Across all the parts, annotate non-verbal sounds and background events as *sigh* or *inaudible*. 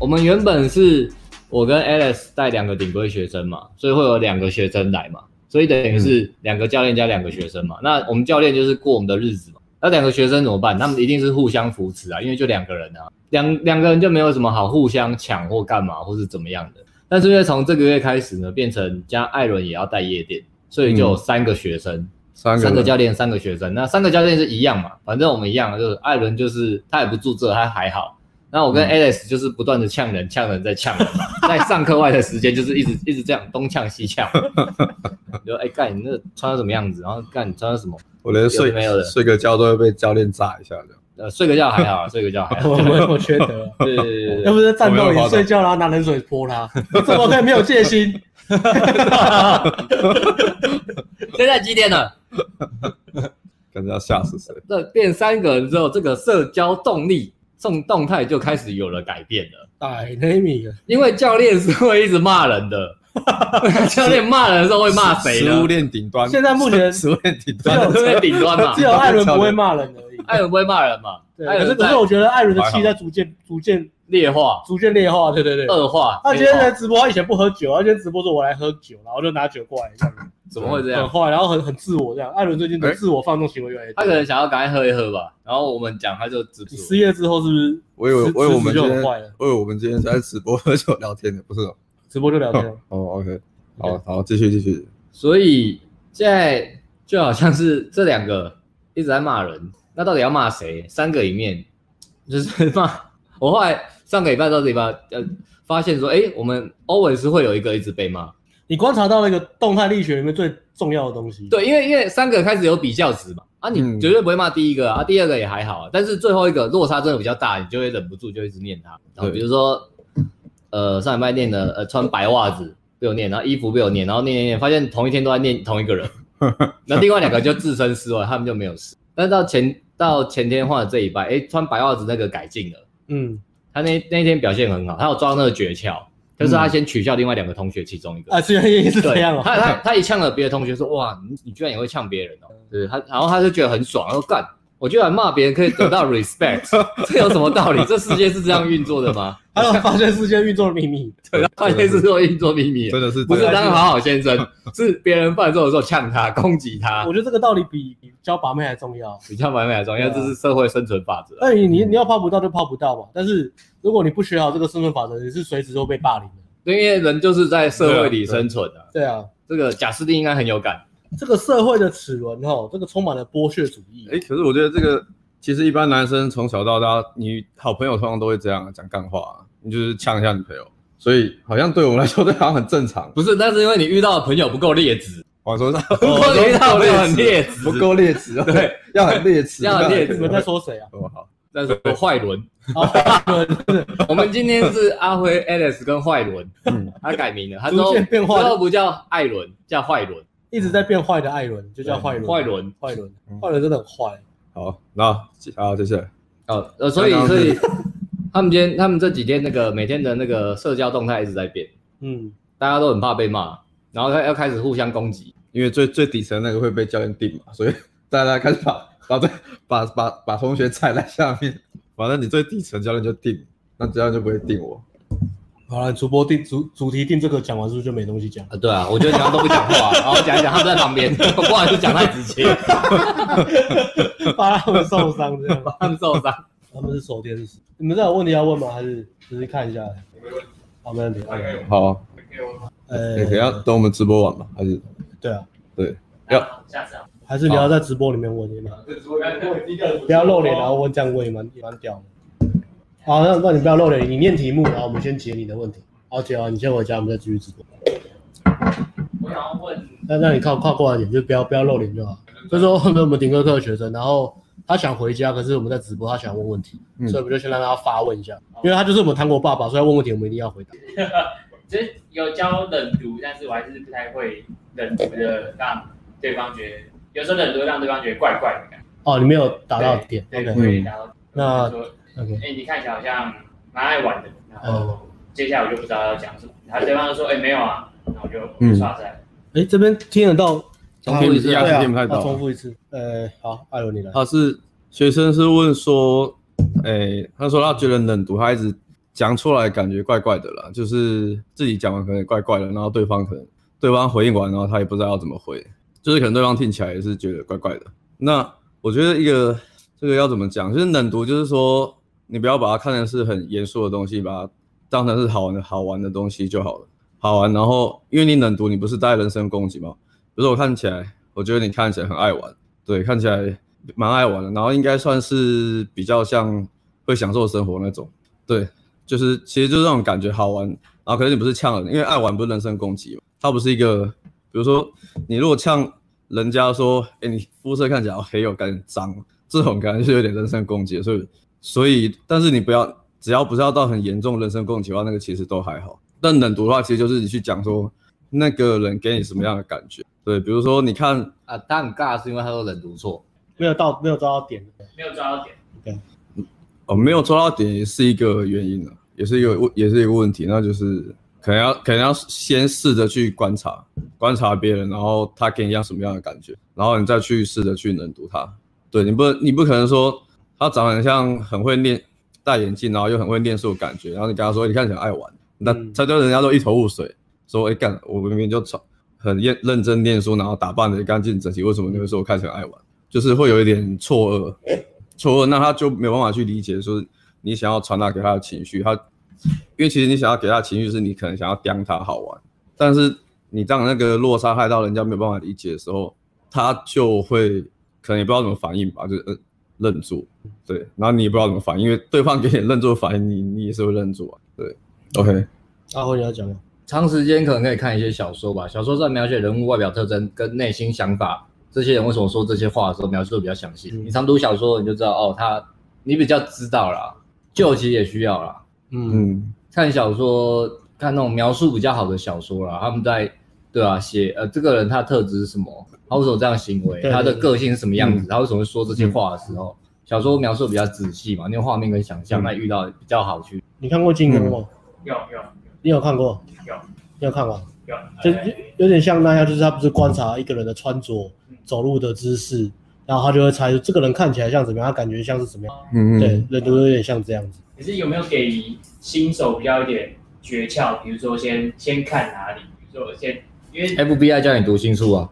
我们原本是我跟 Alex 带两个顶规学生嘛，所以会有两个学生来嘛，所以等于是两个教练加两个学生嘛。那我们教练就是过我们的日子嘛。那两个学生怎么办？他们一定是互相扶持啊，因为就两个人啊，两两个人就没有什么好互相抢或干嘛或是怎么样的。但是因为从这个月开始呢，变成加艾伦也要带夜店，所以就有三个学生，嗯、三个三个教练，三个学生。那三个教练是一样嘛？反正我们一样，就是艾伦就是他也不住这，他还好。那我跟 Alex 就是不断的呛人，呛人再呛人，*laughs* 在上课外的时间就是一直一直这样东呛西呛。*laughs* 就哎干你那穿成什么样子？然后干你穿成什么？我连睡没有的睡个觉都会被教练炸一下的。呃，睡个觉还好，睡个觉还好。*laughs* 我我缺德。对对对对，要不是战斗里睡觉，然后拿冷水泼他，怎么可以没有戒心？现在几点了？感觉要吓死谁？这变三个人之后，这个社交动力。动动态就开始有了改变了。Dynamic，因为教练是会一直骂人的。*laughs* 教练骂人的时候会骂谁呢？食物链顶端。现在目前食物链顶端，食物链顶端嘛。*laughs* 只有艾伦不会骂人而已。艾伦不会骂人嘛？对。可是可是我觉得艾伦的气在逐渐逐渐劣化，逐渐劣化。对对对，恶化。他今天在直播，他以前不喝酒，他今天直播说我来喝酒，然后就拿酒过来这样。怎么会这样？很坏，然后很很自我这样。艾伦最近的自我放纵行为越来越多。他可能想要赶快喝一喝吧。然后我们讲，他就直播。失业之后是不是？我以为我以为我们今天，我以为我们今天在直播喝酒聊天的，不是？直播就聊天。*laughs* 哦，OK。好好，继续继续。所以现在就好像是这两个一直在骂人，那到底要骂谁？三个里面就是 *laughs* 骂我。后来上个礼拜到这礼拜，呃，发现说，哎、欸，我们 always 会有一个一直被骂。你观察到那个动态力学里面最重要的东西。对，因为因为三个开始有比较值嘛，啊，你绝对不会骂第一个啊，第二个也还好啊，但是最后一个落差真的比较大，你就会忍不住就一直念他。然后比如说，呃，上礼拜念的，呃，穿白袜子。被我念，然后衣服被我念，然后念念念，发现同一天都在念同一个人。*laughs* 那另外两个就置身事外，他们就没有事。但是到前到前天换的这一拜，哎，穿白袜子那个改进了。嗯，他那那天表现很好，他有抓到那个诀窍，就是他先取笑另外两个同学其中一个。啊，是也是这样哦。他他他一呛了别的同学说，哇，你你居然也会呛别人哦。对，他然后他就觉得很爽，然后干。我居然骂别人可以得到 respect，*laughs* 这有什么道理？这世界是这样运作的吗？还有发现世界运作的秘密，*laughs* 对，发现世界运作秘密，真的是不是当好好先生？*laughs* 是别人犯错的时候呛他、攻击他。我觉得这个道理比教把妹还重要，比教把妹还重要，这是社会生存法则。那你你你要泡不到就泡不到嘛。但是如果你不学好这个生存法则，你是随时都被霸凌的。因为人就是在社会里生存的。对啊，这个贾斯汀应该很有感。这个社会的齿轮哈，这个充满了剥削主义。哎，可是我觉得这个。其实一般男生从小到大，你好朋友通常都会这样讲干话，你就是呛一下女朋友，所以好像对我们来说这好像很正常。不是，但是因为你遇到的朋友不够劣质。我说，如果你遇到的朋友很劣质，不够劣质，对，*laughs* 要很劣质，要很劣质。你们在说谁啊？哦好，在说坏伦。*laughs* 坏伦，*laughs* 我们今天是阿辉、Alex 跟坏伦。嗯，他改名了，他说之后不叫艾伦，叫坏伦，一直在变坏的艾伦就叫坏伦。坏伦，坏伦，坏伦真的很坏。好，那好，谢谢。哦，呃，所以，所以 *laughs* 他们今天，他们这几天那个每天的那个社交动态一直在变，嗯，大家都很怕被骂，然后他要开始互相攻击，因为最最底层那个会被教练定嘛，所以大家开始把 *laughs* 把对把把把同学踩在下面，反正你最底层教练就定，那教练就不会定我。好了，主播定主主题定这个讲完是不是就没东西讲？啊，对啊，我觉得你们都不讲话，*laughs* 然后讲一讲，他们在旁边，*laughs* 不好意思讲太直接，怕 *laughs* 他们受伤，这样怕他们受伤。他们是守天使，你们这有问题要问吗？还是只是看一下？好，没问题。好，呃，等下等我们直播完吧，还是？对啊，对，要下次啊，还是你要在直播里面问你吗？不要露脸，然后问这样问也蛮也蛮屌的。好，那那你不要露脸，你念题目，然后我们先解你的问题。好，解完你先回家，我们再继续直播。我想要问，那那你靠靠过来点，就不要不要露脸就好。所以说，我们顶哥课的学生，然后他想回家，可是我们在直播，他想问问题，嗯、所以我们就先让他发问一下，因为他就是我们糖果爸爸，所以要问问题我们一定要回答。其 *laughs* 实有教冷读，但是我还是不太会冷读的，让对方觉得有时候冷读让对方觉得怪怪的感觉。哦，你没有打到点，对，没有打到。那说。OK，哎，你看起来好像蛮爱玩的，然后接下来我就不知道要讲什么，然后对方就说，哎，没有啊，然后我就刷在。哎，这边听得到，重复一次，压听不太到。重复一次，呃，好，艾伦你来。他是学生是问说，哎，他说他觉得冷读，他一直讲出来感觉怪怪的啦，就是自己讲完可能也怪怪的，然后对方可能对方回应完，然后他也不知道要怎么回，就是可能对方听起来也是觉得怪怪的。那我觉得一个这个要怎么讲，就是冷读，就是说你不要把它看成是很严肃的东西，把它当成是好玩的好玩的东西就好了，好玩。然后因为你冷读，你不是带人身攻击吗？比如说我看起来，我觉得你看起来很爱玩，对，看起来蛮爱玩的，然后应该算是比较像会享受生活那种，对。就是，其实就是那种感觉好玩，然后可是你不是呛人，因为爱玩不是人身攻击嘛，它不是一个，比如说你如果呛人家说，哎，你肤色看起来好黑哦，感觉脏，这种感觉是有点人身攻击，所以所以，但是你不要，只要不是要到很严重人身攻击的话，那个其实都还好。但冷读的话，其实就是你去讲说那个人给你什么样的感觉，对，比如说你看啊，他很尬是因为他说冷读错，没有到没有抓到点，没有抓到点，对，哦，没有抓到点也是一个原因了。也是一个问，也是一个问题，那就是可能要可能要先试着去观察，观察别人，然后他给你一样什么样的感觉，然后你再去试着去冷读他。对，你不，你不可能说他长得很像很会念，戴眼镜，然后又很会念书的感觉，然后你跟他说你看起来爱玩，那他就人家都一头雾水，说哎干，我明明就很认认真念书，然后打扮得干净整齐，为什么你会说我看起来爱玩？就是会有一点错愕，错愕，那他就没有办法去理解说你想要传达给他的情绪，他。因为其实你想要给他的情绪是你可能想要刁他好玩，但是你让那个落差害到人家没有办法理解的时候，他就会可能也不知道怎么反应吧，就是愣住，对，然后你也不知道怎么反应，因为对方给你愣住的反应，你你也是会愣住啊，对，OK。阿辉你要讲吗？长时间可能可以看一些小说吧，小说在描写人物外表特征跟内心想法，这些人为什么说这些话的时候描述的比较详细。你常读小说，你就知道哦，他你比较知道啦，就其实也需要啦。嗯，看小说，看那种描述比较好的小说啦，他们在对啊写呃这个人他的特质是什么，他为什么这样行为，他的个性是什么样子，他为什么会说这些话的时候，小说描述比较仔细嘛，那个画面跟想象，那遇到比较好去。你看过金庸吗？有有，你有看过？有，你有看过？有，就有点像那样，就是他不是观察一个人的穿着、走路的姿势，然后他就会猜出这个人看起来像怎么样，他感觉像是什么样。嗯嗯，对，人都有点像这样子。可是有没有给新手比较一点诀窍？比如说先先看哪里？比如说先，因为 FBI 教你读心术啊，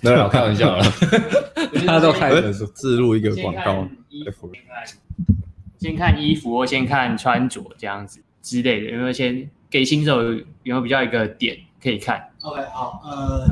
没有开玩笑 *laughs* 了，他都开的是自录一个广告。先看，先看衣服或先看穿着这样子之类的，有没有先给新手有没有比较一个点可以看？OK，好，呃，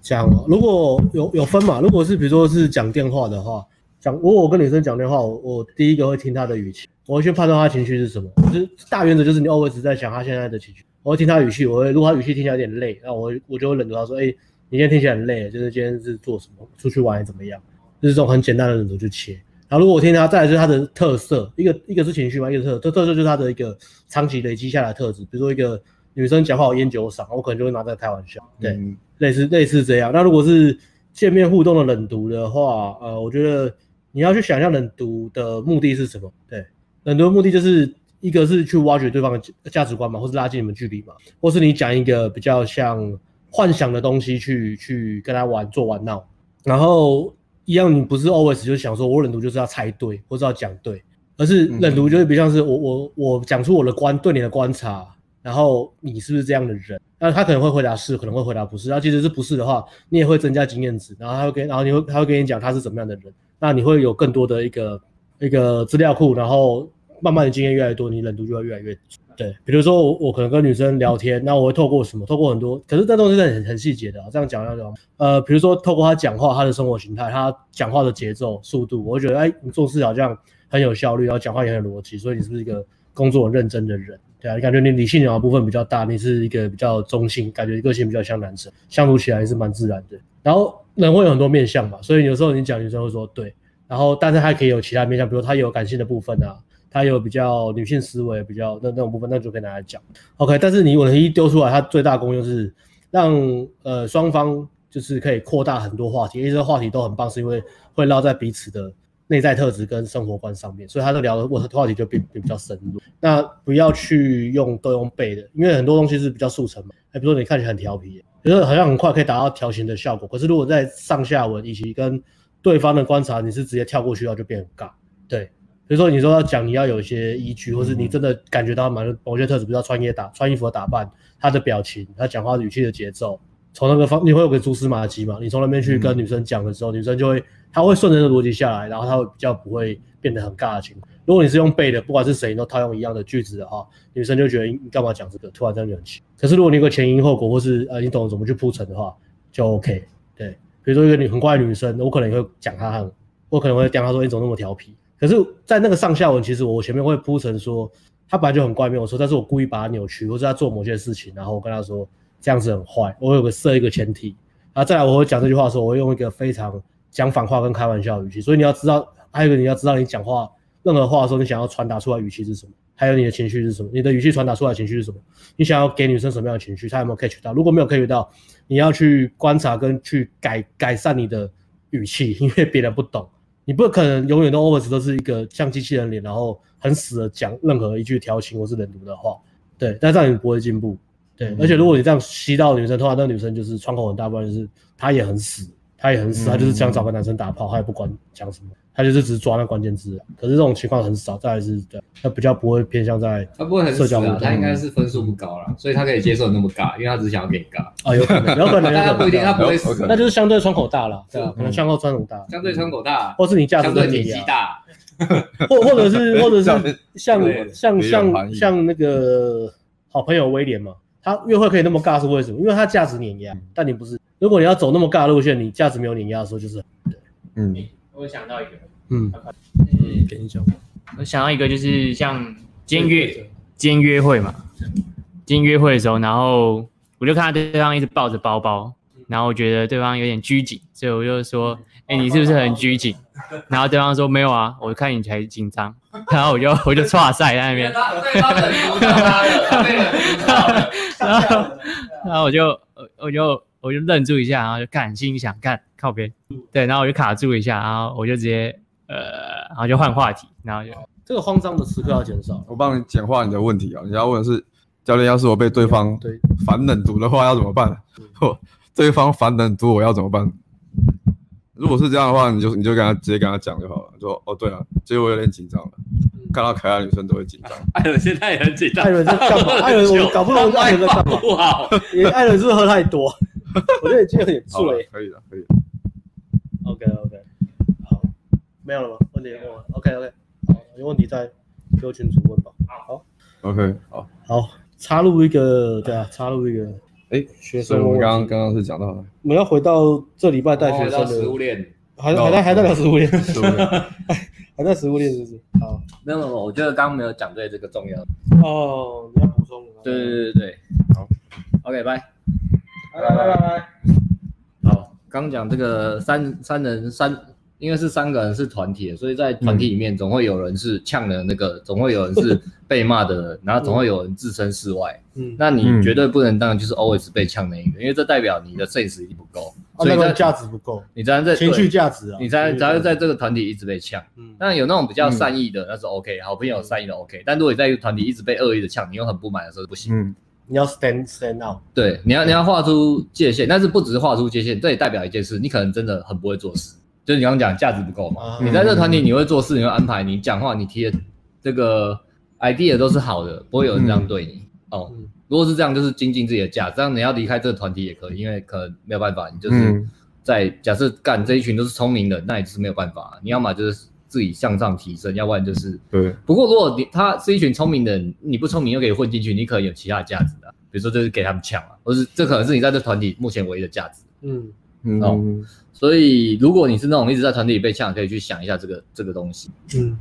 讲如果有有分嘛，如果是比如说是讲电话的话，讲如果我跟女生讲电话，我我第一个会听她的语气。我会去判断她情绪是什么，就是大原则就是你 always 在想她现在的情绪。我会听他语气，我会如果他语气听起来有点累，那我我就会冷读他说，哎、欸，你今天听起来很累，就是今天是做什么，出去玩还是怎么样？就是这种很简单的冷读就切。然后如果我听他，再来就是他的特色，一个一个是情绪嘛，一个是特特特色就是他的一个长期累积下来的特质。比如说一个女生讲话有烟酒嗓，我可能就会拿这个开玩笑，对，嗯、类似类似这样。那如果是见面互动的冷读的话，呃，我觉得你要去想象冷读的目的是什么，对。冷读的目的就是一个是去挖掘对方的价值观嘛，或是拉近你们距离嘛，或是你讲一个比较像幻想的东西去去跟他玩做玩闹，然后一样你不是 always 就想说我冷读就是要猜对或是要讲对，而是冷读就是比较像是我我我讲出我的观对你的观察，然后你是不是这样的人？那他可能会回答是，可能会回答不是。那其实是不是的话，你也会增加经验值，然后他会跟然后你会他会跟你讲他是怎么样的人，那你会有更多的一个一个资料库，然后。慢慢的经验越来越多，你冷度就会越来越对。比如说我我可能跟女生聊天，那我会透过什么？透过很多，可是这东西是很很细节的啊。这样讲那种，呃，比如说透过她讲话，她的生活形态，她讲话的节奏、速度，我会觉得，哎，你做事好像很有效率，然后讲话也很逻辑，所以你是不是一个工作很认真的人？对啊，你感觉你理性的部分比较大，你是一个比较中性，感觉个性比较像男生，相处起来也是蛮自然的。然后人会有很多面相嘛，所以有时候你讲女生会说对，然后但是还可以有其他面向，比如她有感性的部分啊。他有比较女性思维，比较那那种部分，那就跟大家讲，OK。但是你我一丢出来，它最大功用是让呃双方就是可以扩大很多话题，因为这个话题都很棒，是因为会绕在彼此的内在特质跟生活观上面，所以他的聊的话题就变比较深入。那不要去用都用背的，因为很多东西是比较速成嘛。哎，比如说你看起来很调皮，就是好像很快可以达到调情的效果，可是如果在上下文以及跟对方的观察，你是直接跳过去的话，就变很尬，对。所以说你说要讲，你要有一些依据，或是你真的感觉到蛮某些特质，比如说穿衣打穿衣服的打扮，他的表情，他讲话语气的节奏，从那个方你会有个蛛丝马迹嘛？你从那边去跟女生讲的时候，嗯、女生就会，她会顺着这个逻辑下来，然后她会比较不会变得很尬的情况。如果你是用背的，不管是谁都套用一样的句子的话，女生就觉得你干嘛讲这个，突然间就很奇。可是如果你有个前因后果，或是呃你懂得怎么去铺陈的话，就 OK。对，比如说一个女很乖的女生，我可能也会讲她很，我可能会讲她说你怎么那么调皮。可是，在那个上下文，其实我前面会铺陈说，她本来就很怪，没有错，但是我故意把她扭曲，或者她做某件事情，然后我跟她说这样子很坏，我有个设一个前提，然后再来我会讲这句话的时候，我会用一个非常讲反话跟开玩笑的语气，所以你要知道，还有一个你要知道，你讲话任何话的时候，你想要传达出来语气是什么，还有你的情绪是什么，你的语气传达出来的情绪是什么，你想要给女生什么样的情绪，她有没有 catch 到？如果没有 catch 到，你要去观察跟去改改善你的语气，*laughs* 因为别人不懂。你不可能永远都 always 都是一个像机器人脸，然后很死的讲任何一句调情或是冷读的话，对，但这样你不会进步，对，嗯、而且如果你这样吸到女生，通常那个女生就是窗口很大，不然就是她也很死，她也很死，她、嗯、就是想找个男生打炮，她也不管讲什么。他就是只抓那关键字，可是这种情况很少，再来是对，他比较不会偏向在，他不会很社交，他应该是分数不高了，所以他可以接受那么尬，因为他只是想要给你尬啊，有可能，*laughs* 有可能，但他不一定，他不会死，那就是相对窗口大了，对啊，可能相对窗口大，相对窗口大，或是你价值的体积大，*laughs* 或或者是或者是像像像像那个好朋友威廉嘛，他约会可以那么尬是为什么？因为他价值碾压，但你不是，如果你要走那么尬的路线，你价值没有碾压的时候，就是对，嗯，我想到一个。嗯，嗯，给你讲。我想到一个，就是像今天约今天约会嘛，今天约会的时候，然后我就看到对方一直抱着包包，然后我觉得对方有点拘谨，所以我就说：“哎，你是不是很拘谨？” *laughs* 然后对方说：“没有啊，我看你才紧张。*laughs* ”然后我就 *laughs* 我就剉赛在那边，然后然后我就我就我就愣住一下，然后就干，心里想干靠边，对，然后我就卡住一下，然后我就直接。呃，然后就换话题，然后就这个慌张的时刻要减少。我帮你简化你的问题啊，你要问的是教练，要是我被对方反冷读的话要怎么办？或 *laughs* 对方反冷读我要怎么办？如果是这样的话，你就你就跟他直接跟他讲就好了。说哦，对啊，其实我有点紧张了，看到可爱的女生都会紧张。艾伦现在也很紧张。艾伦在干嘛？艾伦我搞不懂艾伦在干嘛？*laughs* 不好，你艾伦是不是喝太多？*laughs* 我觉得已经有点醉。可以了，可以。OK OK 好。没有了吗？问题问完，OK OK，好，有问题再给我群主问吧。好，OK，好，好，插入一个，对啊，插入一个，哎，学生，我们刚刚刚刚是讲到，我们要回到这礼拜带学生的食物链，还还在还在聊食物链，*laughs* 还在食物链是不是？好，没有没有，我觉得刚刚没有讲对这个重要。哦，你要补充。对对对对，好，OK，拜，拜拜拜拜。好，刚讲这个三三人三。因为是三个人是团体的，所以在团体里面总会有人是呛的那个，总会有人是被骂的人，*laughs* 然后总会有人置身事外。嗯，那你绝对不能当就是 always 被呛那一个，因为这代表你的 sense 一定不够，所以价值不够。你才能在情绪价值啊，你才能才会在这个团体一直被呛。嗯，那有那种比较善意的，那是 OK，好朋友善意的 OK。但如果你在一个团体一直被恶意的呛，你又很不满的时候不行。嗯，你要 stand stand out。对，你要你要画出界限，但是不只是画出界限，这也代表一件事，你可能真的很不会做事。就是你刚刚讲价值不够嘛？你在这个团体你会做事，你会安排，你讲话你提的这个 idea 都是好的，不会有人这样对你哦。如果是这样，就是精进自己的价值。这样你要离开这个团体也可以，因为可能没有办法，你就是在假设干这一群都是聪明的，那也是没有办法。你要么就是自己向上提升，要不然就是对。不过如果你他是一群聪明的人，你不聪明又可以混进去，你可能有其他的价值的，比如说就是给他们抢啊，或是这可能是你在这团体目前唯一的价值。嗯。哦，所以如果你是那种一直在团体里被呛，可以去想一下这个这个东西。嗯，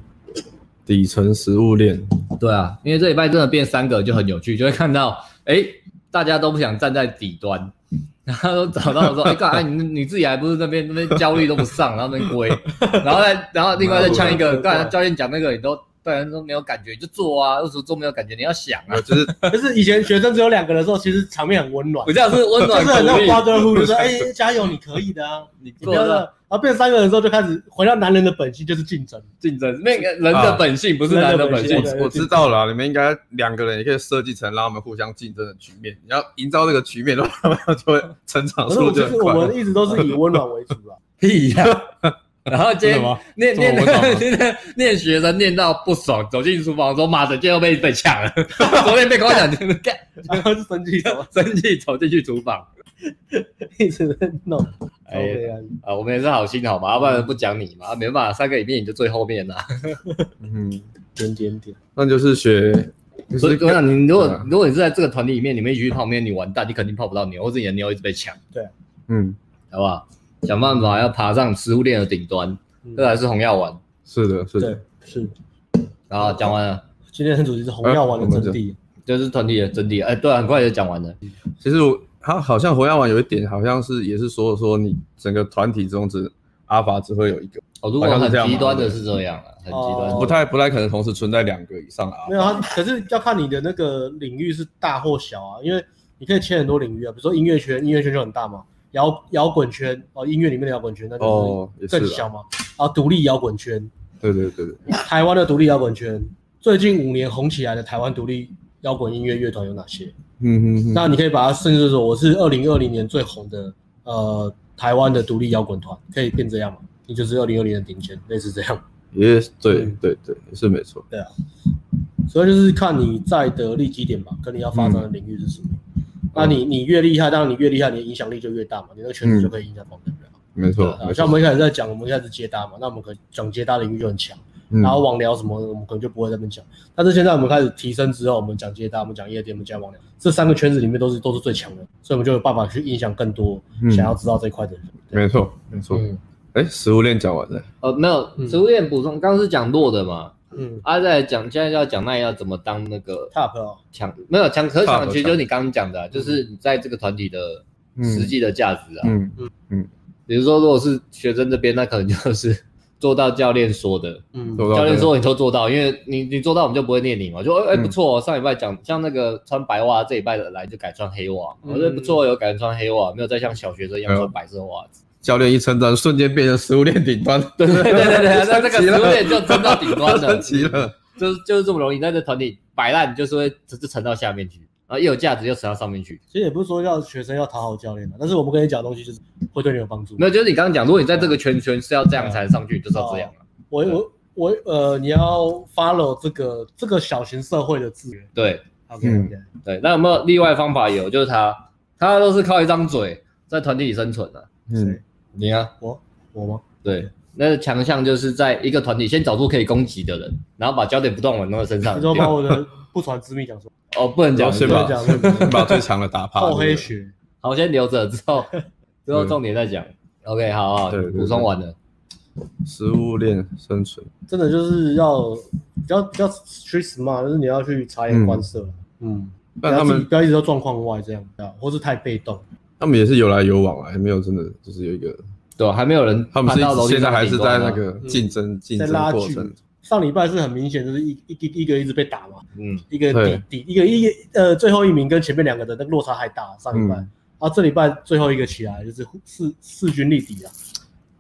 底层食物链。对啊，因为这礼拜真的变三个就很有趣，就会看到，哎，大家都不想站在底端，然后都找到说，*laughs* 哎，干啥？你你自己还不是那边那边焦虑都不上，然后那边龟，然后再然后另外再呛一个，刚才教练讲那个你都。对人都没有感觉，就做啊！为什么做没有感觉？你要想啊！就是就是以前学生只有两个人的时候，其实场面很温暖。我这样是温暖，就是很像 brotherhood，就说 *laughs* 哎，加油，你可以的啊！你不要的。然后变三个人之后，就开始回到男人的本性，就是竞争，竞争。那个人的本性不是男人的本性。我知道了，你们应该两个人也可以设计成让他们互相竞争的局面。你要营造这个局面的话，他 *laughs* 们就会成长速度就很快。我们一直都是以温暖为主啊。*laughs* 屁呀！然后今天念念 *laughs* 念念学生念到不爽，走进厨房说：“妈的，今天又被被抢了。”昨天被跟我讲，干，然后就生气走，生气走进去厨房。*laughs* 一直在弄，哎哎呀，啊，我们也是好心好嘛，要不然不讲你嘛，没办法，三个里面你就最后面啦。*laughs* 嗯，点点点，那就是学，所以我想，你如果啊如果你是在这个团体里面，你们一起去泡面，你完蛋，你肯定泡不到牛，或者你的妞一直被抢，对嗯，好不好？想办法要爬上食物链的顶端，嗯这才是红药丸。是的，是的，，是。然后讲完了，今天的主题是红药丸的真谛，就是团体的真谛。哎，对，很快就讲完了。其实我他好像红药丸有一点，好像是也是说说你整个团体中只阿法只会有一个，哦，如果很好像是这样。极端的是这样啊，很极端哦。不太不太可能同时存在两个以上的阿没有啊。可是要看你的那个领域是大或小啊，因为你可以切很多领域啊，比如说音乐圈，音乐圈就很大嘛，摇摇滚圈哦，音乐里面的摇滚圈那就是更小嘛，然后独立摇滚圈，对对对对，台湾的独立摇滚圈，最近五年红起来的台湾独立摇滚音乐乐团有哪些？嗯嗯嗯，那你可以把它甚至说我是二零二零年最红的呃台湾的独立摇滚团，可以变这样嘛？你就是二零二零的顶尖，类似这样。也对对对对，是没错。对啊所以就是看你在的利基点吧，跟你要发展的领域是什么。那你你越厉害，当然你越厉害，你的影响力就越大嘛，你那个圈子就可以影响旁边人。没错，啊，像我们一开始在讲，我们一开始接搭嘛，那我们可能讲接搭领域就很强，嗯然后网聊什么的，我们可能就不会在那边讲。但是现在我们开始提升之后，我们讲接搭，我们讲夜店，我们讲网聊，这三个圈子里面都是都是最强的，所以我们就有办法去影响更多嗯想要知道这一块的人。没错没错。嗯。哎，食物链讲完了，呃，没有，嗯食物链补充，刚刚是讲弱的嘛，嗯。啊，再来讲，现在要讲那要怎么当那个，top 哦，强，没有强，可强，其实就是你刚刚讲的啊，就是你在这个团体的实际的价值啊。嗯嗯。嗯。比如说，如果是学生这边，那可能就是做到教练说的，嗯教练说你都做到，因为你你做到，我们就不会念你嘛。就哎、嗯不错、哦，上礼拜讲像那个穿白袜，这礼拜的来就改穿黑袜，嗯我觉得不错，有改穿黑袜，没有再像小学生一样穿白色袜子。教练一称赞，瞬间变成食物链顶端。对对对对对，那这个食物链就升到顶端了升，*laughs* 级了。就是就是这么容易，在这团体摆烂，就是会只是沉到下面去，然后一有价值又扯到上面去。其实也不是说要学生要讨好教练的，但是我们跟你讲的东西就是会对你有帮助。没有，就是你刚刚讲，如果你在这个圈圈是要这样才能上去，就是要这样啊。我我我呃，你要 follow 这个这个小型社会的资源。对 OK 对，那有没有例外方法？有，就是他他都是靠一张嘴在团体里生存的、啊。嗯，你啊，我我吗？对，那个强项就是在一个团体先找出可以攻击的人，然后把焦点不断往那个身上你。说把我的不传之秘讲说，哦，不能讲，不先把能讲不能讲先把最强的打趴。*laughs* 厚黑对学。好，先留着，之后 *laughs* 之后重点再讲。OK，好好，对对对补充完了。食物链生存。真的就是要比较比较 street smart，就是你要去察言观色。嗯，不但他们不要一直都状况外这样，啊，或是太被动。他们也是有来有往啊，还没有真的就是有一个，对吧？还没有人他们现在还是在那个竞争竞争过程。上礼拜是很明显，就是一一一一个一直被打嘛，嗯，一个对。底底一个一个呃最后一名跟前面两个的那个落差太大。上礼拜，嗯。然后这礼拜最后一个起来就是势势均力敌啊。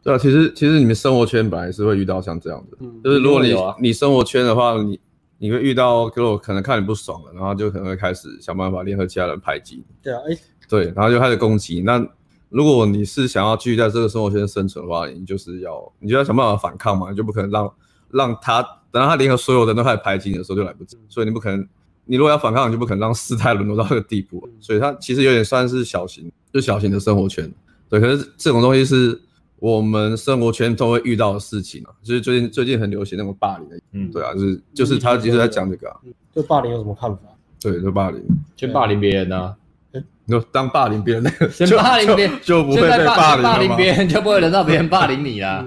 对啊，其实其实你们生活圈本来是会遇到像这样的，嗯，就是如果你你生活圈的话，你你会遇到，如果可能看你不爽了，然后就可能会开始想办法联合其他人排挤你，对啊，哎，对，然后就开始攻击。那如果你是想要继续在这个生活圈生存的话，你就是要你就要想办法反抗嘛，你就不可能让让他等到他联合所有人都开始排挤你的时候就来不及，所以你不可能。你如果要反抗，你就不可能让事态沦落到这个地步，所以它其实有点算是小型，就小型的生活圈。对，可是这种东西是我们生活圈都会遇到的事情啊，就是最近最近很流行那种霸凌。的，嗯。对啊，就是就是他其实在讲这个。啊，对霸凌有什么看法？对，就霸凌，先霸凌别人啊，你说当霸凌别人那个，先就霸凌别人 *laughs* 就就不会被霸霸凌凌了吗别人就不会轮到别人霸凌你啦。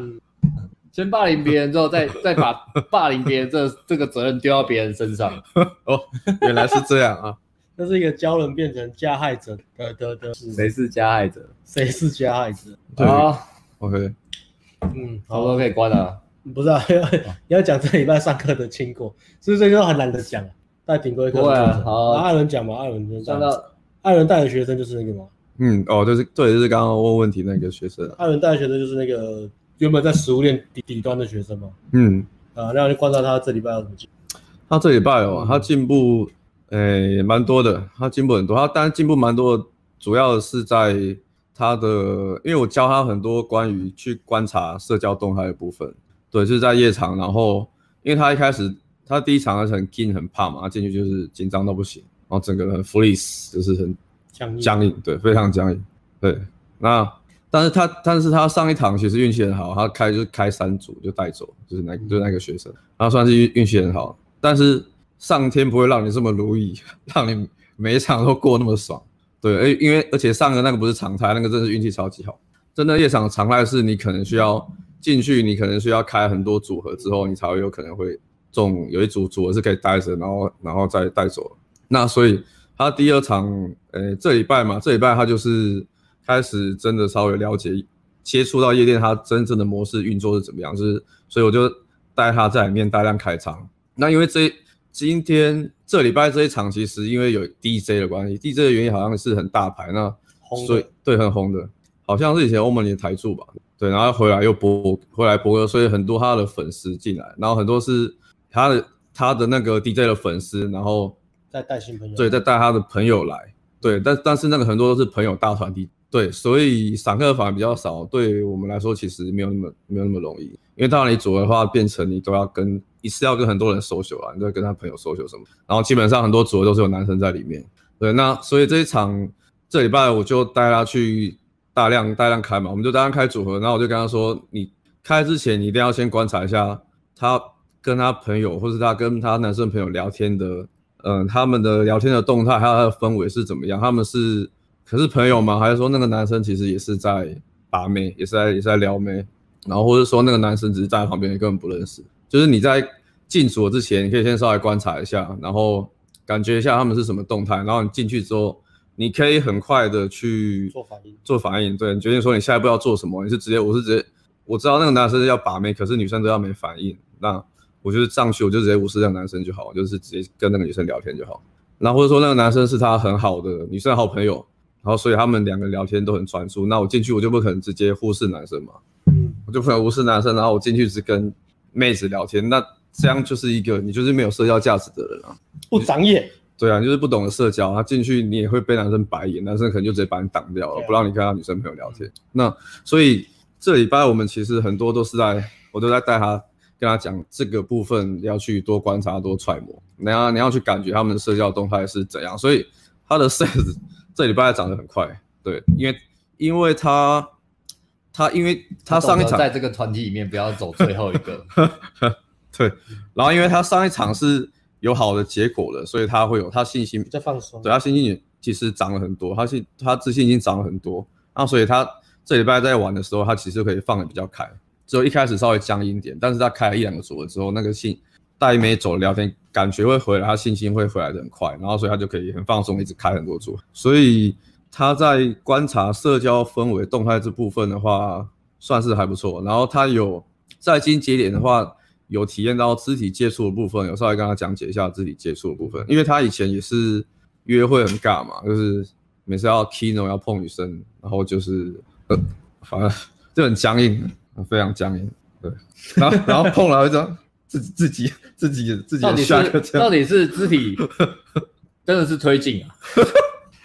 嗯，先霸凌别人之后，再再把霸凌别人这这个责任丢到别人身上。*laughs* 哦，原来是这样啊，这是一个教人变成加害者的的的，谁是加害者？谁是加害者？对好，，OK，嗯，差不多可以关了。不是啊，要讲这礼拜上课的经过，是不是这个很懒得讲啊？带顶规课的不会啊好啊艾伦讲嘛，艾伦就上到艾伦带的学生就是那个嘛，嗯，哦，就是对，就是刚刚问问题那个学生啊，艾伦带的学生就是那个原本在食物链底底端的学生嘛，嗯，啊，那我就观察他这礼拜有什么进他这礼拜哦，嗯。他进步，诶，蛮多的，他进步很多，他当然进步蛮多的，主要是在他的，因为我教他很多关于去观察社交动态的部分，对，就是在夜场，然后因为他一开始他第一场还是很紧很怕嘛，他进去就是紧张到不行，然后整个人很 freeze，就是很僵硬，僵硬，对，非常僵硬，对，那。但是他，但是他上一堂其实运气很好，他开就是开三组就带走，就是那就是那个学生，然后算是运运气很好。但是上天不会让你这么如意，*laughs* 让你每一场都过那么爽，对，而因为而且上个那个不是常态，那个真的是运气超级好。真的夜场常态是你可能需要进去，你可能需要开很多组合之后，你才会有可能会中有一组组合是可以带着，然后然后再带走。那所以他第二场，呃，这礼拜嘛，这礼拜他就是。开始真的稍微了解，接触到夜店它真正的模式运作是怎么样，就是所以我就带他在里面大量开仓。那因为这今天这礼拜这一场，其实因为有 DJ 的关系，DJ 的原因好像是很大牌，那所以对很红的，好像是以前欧盟里的台柱吧，对，然后回来又播回来播歌，所以很多他的粉丝进来，然后很多是他的他的那个 DJ 的粉丝，然后再带新朋友，对，再带他的朋友来，对，但但是那个很多都是朋友大团体。对，所以散客反而比较少，对我们来说其实没有那么没有那么容易，因为当你组的话，变成你都要跟一次要跟很多人熟酒啊，你都要跟他朋友熟酒什么，然后基本上很多组合都是有男生在里面。对，那所以这一场这礼拜我就带他去大量大量开嘛，我们就大量开组合，然后我就跟他说，你开之前你一定要先观察一下他跟他朋友或是他跟他男生朋友聊天的，嗯、他们的聊天的动态还有他的氛围是怎么样，他们是。可是朋友吗？还是说那个男生其实也是在把妹，也是在也是在撩妹，然后或者说那个男生只是站在旁边，你根本不认识。就是你在进组之前，你可以先稍微观察一下，然后感觉一下他们是什么动态，然后你进去之后，你可以很快的去做反应，做反应。对，你决定说你下一步要做什么，你是直接，我是直接，我知道那个男生要把妹，可是女生都要没反应，那我就是上去，我就直接无视那个男生就好，就是直接跟那个女生聊天就好。然后或者说那个男生是他很好的女生的好朋友。然后，所以他们两个聊天都很专注。那我进去，我就不可能直接忽视男生嘛。嗯，我就不可能忽视男生。然后我进去只跟妹子聊天，那这样就是一个你就是没有社交价值的人啊，不长眼。对啊，你就是不懂得社交。他进去你也会被男生白眼，男生可能就直接把你挡掉了，不让你跟他女生朋友聊天。那所以这礼拜我们其实很多都是在，我都在带他跟他讲这个部分要去多观察、多揣摩。你要你要去感觉他们的社交动态是怎样。所以他的 size 这礼拜涨得很快，对，因为因为他他因为他上一场在这个团体里面不要走最后一个，*laughs* 对，然后因为他上一场是有好的结果的，所以他会有他信心在放松，对，他信心也其实涨了很多，他信他自信已经涨了很多，那所以他这礼拜在玩的时候，他其实可以放的比较开，只有一开始稍微僵硬点，但是他开了一两个组了之后，那个信带妹走聊天。感觉会回来，他信心会回来的很快，然后所以他就可以很放松，一直开很多组。所以他在观察社交氛围动态这部分的话，算是还不错。然后他有在经节点的话，有体验到肢体接触的部分，有稍微跟他讲解一下肢体接触的部分，因为他以前也是约会很尬嘛，就是每次要 kino 要碰女生，然后就是呃，反正就很僵硬，非常僵硬。对，然后然后碰了一张。自自己自己自己到底是到底是肢体 *laughs* 真的是推进啊，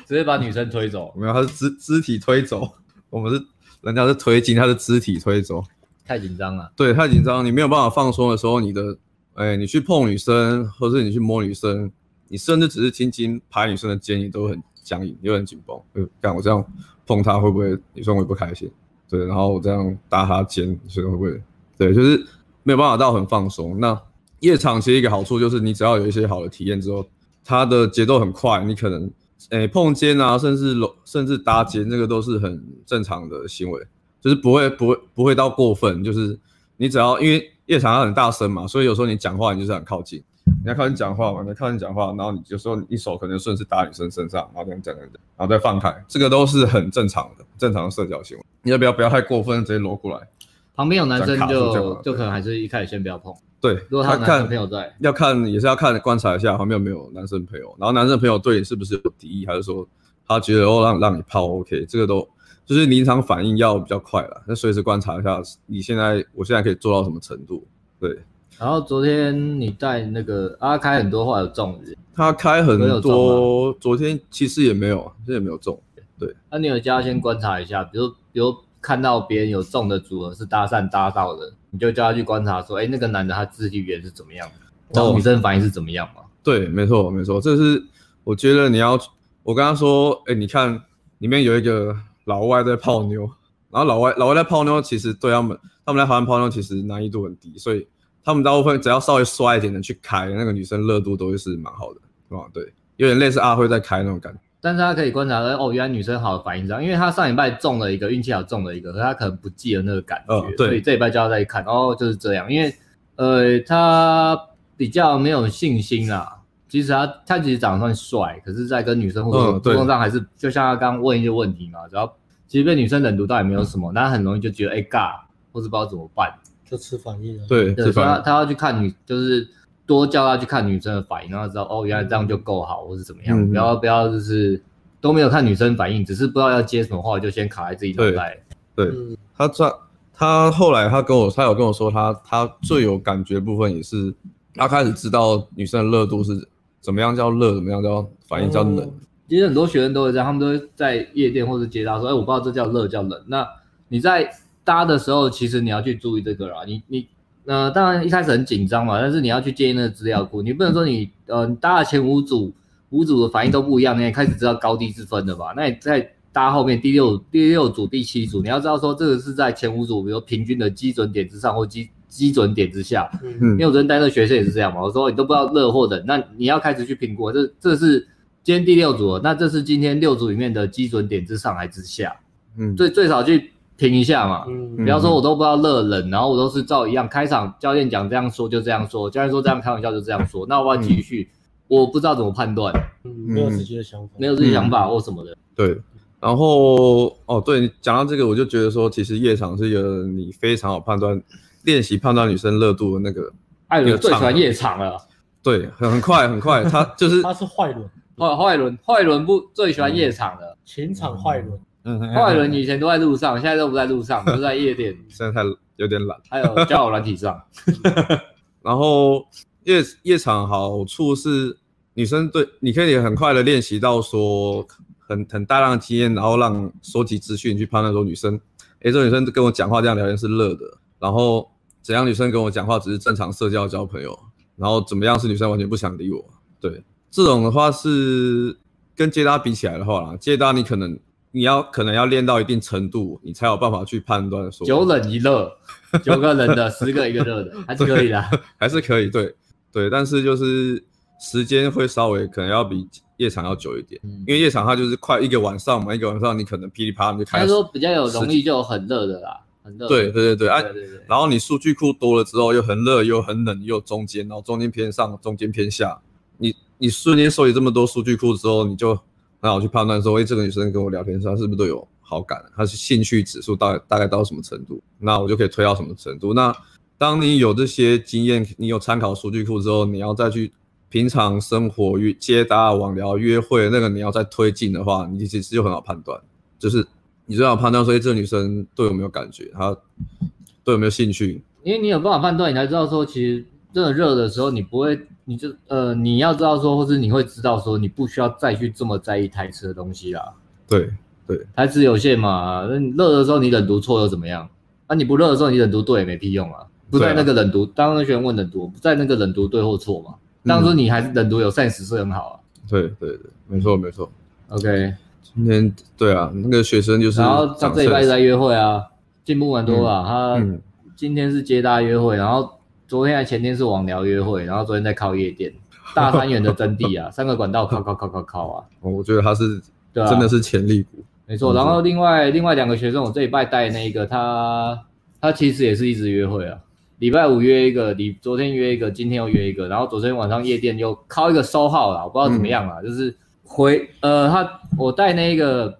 直接把女生推走？没有，他是肢肢体推走。我们是人家是推进，他是肢体推走。太紧张了。对，太紧张，你没有办法放松的时候，你的哎、欸，你去碰女生，或者是你去摸女生，你甚至只是轻轻拍女生的肩，你都很僵硬，又很紧绷。呃，干我这样碰她会不会女生会不开心？对，然后我这样搭她肩，女生会不会？对，就是。没有办法到很放松。那夜场其实一个好处就是，你只要有一些好的体验之后，它的节奏很快，你可能诶、碰肩啊，甚至搂，甚至搭肩，那个都是很正常的行为，就是不会不会不会到过分。就是你只要因为夜场它很大声嘛，所以有时候你讲话你就是很靠近，你要靠近讲话嘛，你靠近讲话，然后你就说你一手可能顺势打女生身上，然后这样讲讲讲，然后再放开，这个都是很正常的正常的社交行为。你要不要不要太过分，直接搂过来。旁边有男生就就，就可能还是一开始先不要碰。对，如果他有男生朋友在，要看也是要看观察一下旁边有没有男生朋友，然后男生朋友对你是不是有敌意，还是说他觉得哦让让你泡 OK，这个都就是临场反应要比较快了，那随时观察一下你现在我现在可以做到什么程度。对，然后昨天你带那个阿开很多话有中，他开很多，昨天其实也没有，其实也没有中。对，那你有加先观察一下，比如比如看到别人有中的组合是搭讪搭到的，你就叫他去观察说，哎，那个男的他肢体语言是怎么样的，然后女生反应是怎么样嘛？对，没错没错，这是我觉得你要，我跟他说，哎，你看里面有一个老外在泡妞，然后老外老外在泡妞，其实对他们他们在台湾泡妞其实难易度很低，所以他们大部分只要稍微帅一点的去开，那个女生热度都会是蛮好的，啊，对。有点类似阿辉在开那种感觉，但是他可以观察到哦，原来女生好的反应这样，因为他上礼拜中了一个运气好中了一个，可他可能不记得那个感觉，哦、对，所以这礼拜就要再看，哦，就是这样，因为呃，他比较没有信心啦。其实他他其实长得算帅，可是，在跟女生互动互动上还是就像他刚刚问一些问题嘛，只要其实被女生冷读到也没有什么，那、嗯、他很容易就觉得哎尬，或是不知道怎么办，就吃反应了。对，对，所以他他要去看女就是。多叫他去看女生的反应，然后知道哦，原来这样就够好，或是怎么样？嗯、不要不要，就是都没有看女生反应，只是不知道要接什么话，就先卡在自己脑袋。对，他这他后来他跟我，他有跟我说他，他他最有感觉部分也是他开始知道女生的热度是怎么样叫热，怎么样叫反应叫冷。嗯、其实很多学生都会这样，他们都会在夜店或者接搭说，哎，我不知道这叫热叫冷。那你在搭的时候，其实你要去注意这个啦，你你。那、呃、当然一开始很紧张嘛，但是你要去建立那个资料库，你不能说你呃搭了前五组，五组的反应都不一样，你也开始知道高低之分了吧？那你在搭后面第六第六组、第七组，你要知道说这个是在前五组，比如平均的基准点之上或基基准点之下。嗯，因为我昨天带那个学生也是这样嘛，我说你都不知道热或冷，那你要开始去评估，这这是今天第六组了，那这是今天六组里面的基准点之上还之下？嗯，最最少去。停一下嘛，嗯，比方说我都不知道热冷，然后我都是照一样开场，教练讲这样说就这样说，教练说这样开玩笑就这样说，*laughs* 那我要继续，我不知道怎么判断，嗯，没有自己的想法，没有自己想法或什么的，对，然后哦，对，讲到这个，我就觉得说，其实夜场是一个你非常好判断练习判断女生热度的那个，艾伦最喜欢夜场了，对，很快很快，他就是 *laughs* 他是坏轮，坏坏轮坏轮不最喜欢夜场的，情场坏轮。嗯，坏人以前都在路上，现在都不在路上，*laughs* 都在夜店。现在太有点懒，还有交友软体上。*laughs* 然后夜夜场好处是女生对你可以很快的练习到说很很大量的经验，然后让收集资讯去判断说女生，哎，这个女生跟我讲话这样聊天是热的，然后怎样女生跟我讲话只是正常社交交朋友，然后怎么样是女生完全不想理我。对，这种的话是跟接搭比起来的话啦，接搭你可能。你要可能要练到一定程度，你才有办法去判断说九冷一热，*laughs* 九个冷的，十个一个热的，*laughs* 还是可以的，*laughs* 还是可以，对对，但是就是时间会稍微可能要比夜场要久一点，嗯、因为夜场它就是快一个晚上嘛，一个晚上你可能噼里啪啦就开始。他说比较有容易就有很热的啦，很热。对对对对，哎，对对对然后你数据库多了之后又很热又很冷又中间，然后中间偏上，中间偏下，你你瞬间收集这么多数据库之后，你就。那我去判断说，哎，这个女生跟我聊天时，她是不是都有好感？她是兴趣指数大概大概到什么程度？那我就可以推到什么程度？那当你有这些经验，你有参考数据库之后，你要再去平常生活约接搭、网聊、约会那个，你要再推进的话，你其实就很好判断，就是你最好判断说，哎，这个女生对我没有感觉，她对我没有兴趣？因为你有办法判断，你才知道说，其实真的热的时候，你不会。你就呃，你要知道说，或是你会知道说，你不需要再去这么在意台词的东西啦。对对，台词有限嘛。那你热的时候你冷读错又怎么样？啊，你不热的时候你冷读对也没屁用啊。不在那个冷读，当那学员问冷读，不在那个冷读对或错嘛。当初你还是冷读有 sense 是很好啊。对对对，没错没错。OK，今天对啊，那个学生就是，然后他这礼拜在约会啊，进步蛮多吧。他今天是接大约会，然后。昨天还前天是网聊约会，然后昨天在靠夜店，大三元的真谛啊，*laughs* 三个管道靠靠靠靠靠啊！我觉得他是，真的是潜力股，没错。然后另外另外两个学生，我这礼拜带那一个，他他其实也是一直约会啊，礼拜五约一个，礼昨天约一个，今天又约一个，然后昨天晚上夜店又靠一个收号了，我不知道怎么样啊，嗯、就是回呃他我带那一个，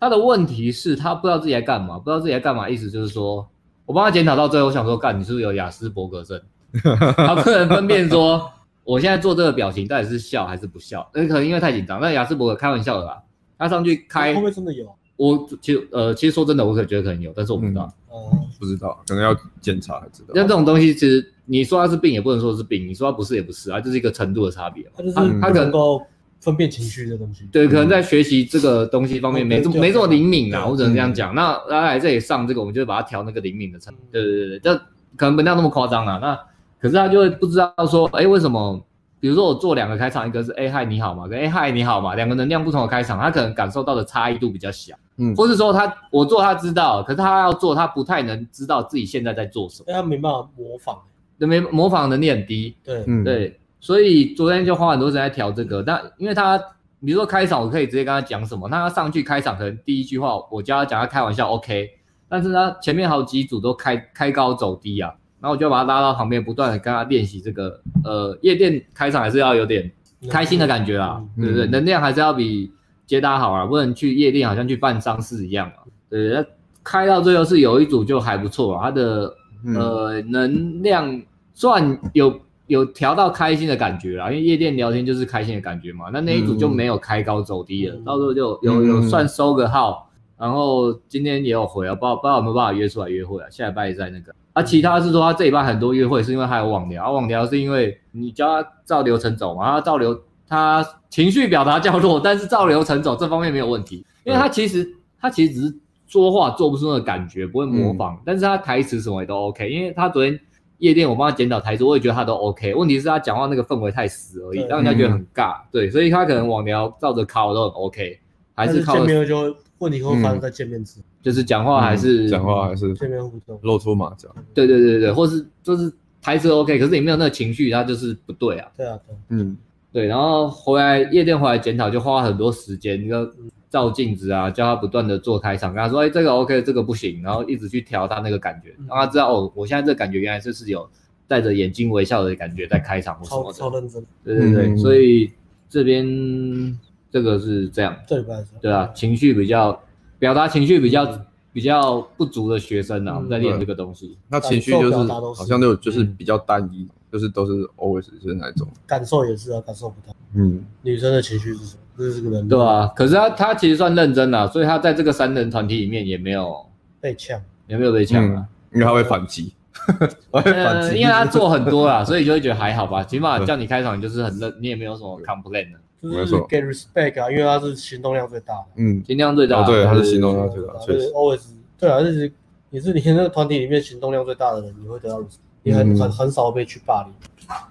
他的问题是他不知道自己在干嘛，不知道自己在干嘛，意思就是说。我帮他检讨到最后，我想说，干，你是不是有雅斯伯格症？*laughs* 他不能分辨说，我现在做这个表情到底是笑还是不笑？那可能因为太紧张。那雅斯伯格开玩笑的啦，他上去开，会不会真的有？我其实呃，其实说真的，我可觉得可能有，但是我不知道。哦、嗯，不知道，可能要检查才知道。像这种东西，其实你说它是病，也不能说是病；你说它不是，也不是啊，就是一个程度的差别。他就是他可能够分辨情绪的东西。对，可能在学习这个东西方面没这么、嗯、没这么灵敏啊，对我只能这样讲。那来来这里上这个，我们就把它调那个灵敏的程度。对对对对，这可能没那么夸张啊。那可是他就会不知道说，哎，为什么？比如说我做两个开场，一个是哎嗨你好嘛，跟哎嗨你好嘛，两个能量不同的开场，他可能感受到的差异度比较小。嗯，或是说他我做他知道，可是他要做他不太能知道自己现在在做什么，因为他没办法模仿，对，没模仿能力很低。对，嗯，对，所以昨天就花很多时间在调这个。但因为他比如说开场，我可以直接跟他讲什么，那他上去开场可能第一句话我教他讲他开玩笑 OK，但是他前面好几组都开开高走低啊。然后我就把他拉到旁边，不断的跟他练习这个，呃，夜店开场还是要有点开心的感觉啦，嗯、对不对？能量还是要比接搭好啊，不能去夜店好像去办丧事一样啊。对，那开到最后是有一组就还不错啊，他的呃能量算有有调到开心的感觉啦，因为夜店聊天就是开心的感觉嘛。那那一组就没有开高走低了，嗯、到时候就有有算收个号，然后今天也有回啊，不知道不知道有没有办法约出来约会啊？下礼拜也在那个。啊，其他是说他这一半很多约会是因为还有网聊，啊，网聊是因为你教他照流程走嘛，他照流他情绪表达较弱，*laughs* 但是照流程走这方面没有问题，因为他其实他其实只是说话做不出那个感觉，不会模仿，嗯、但是他台词什么也都 OK，因为他昨天夜店我帮他检讨台词，我也觉得他都 OK，问题是他讲话那个氛围太死而已，让人家觉得很尬，嗯、对，所以他可能网聊照着考都很 OK，还是靠就。问题会发生在见面之后，就是讲话还是讲话还是见面互动露出马脚。对对对对，或是就是台词 OK，可是你没有那个情绪，他就是不对啊。对啊，对，嗯，对。然后回来夜店回来检讨，就花很多时间，一个照镜子啊，叫他不断的做开场，跟他说，哎，这个 OK，这个不行，然后一直去调他那个感觉，让他知道哦，我现在这个感觉原来就是有带着眼睛微笑的感觉在开场或什么的。超超认真。对对对，所以这边。这个是这样，这礼拜是，对啊，情绪比较表达情绪比较比较不足的学生啊，我们在练这个东西。那情绪就是好像都就是比较单一，就是都是 always 是哪种？感受也是啊，感受不到。嗯，女生的情绪是什么？这是个人。对啊，可是他他其实算认真啊，所以他在这个三人团体里面也没有被呛，也没有被呛啊，因为他会反击。*laughs* 呃，因为他做很多啦，*laughs* 所以就会觉得还好吧，起码叫你开场你就是很认，你也没有什么 complain 的。就是给 respect 啊，因为他是行动量最大的，嗯，行动量最大，对，他是行动量最大，确实，always，对啊，就是你是你那个团体里面行动量最大的人，你会得到你很很很少被去霸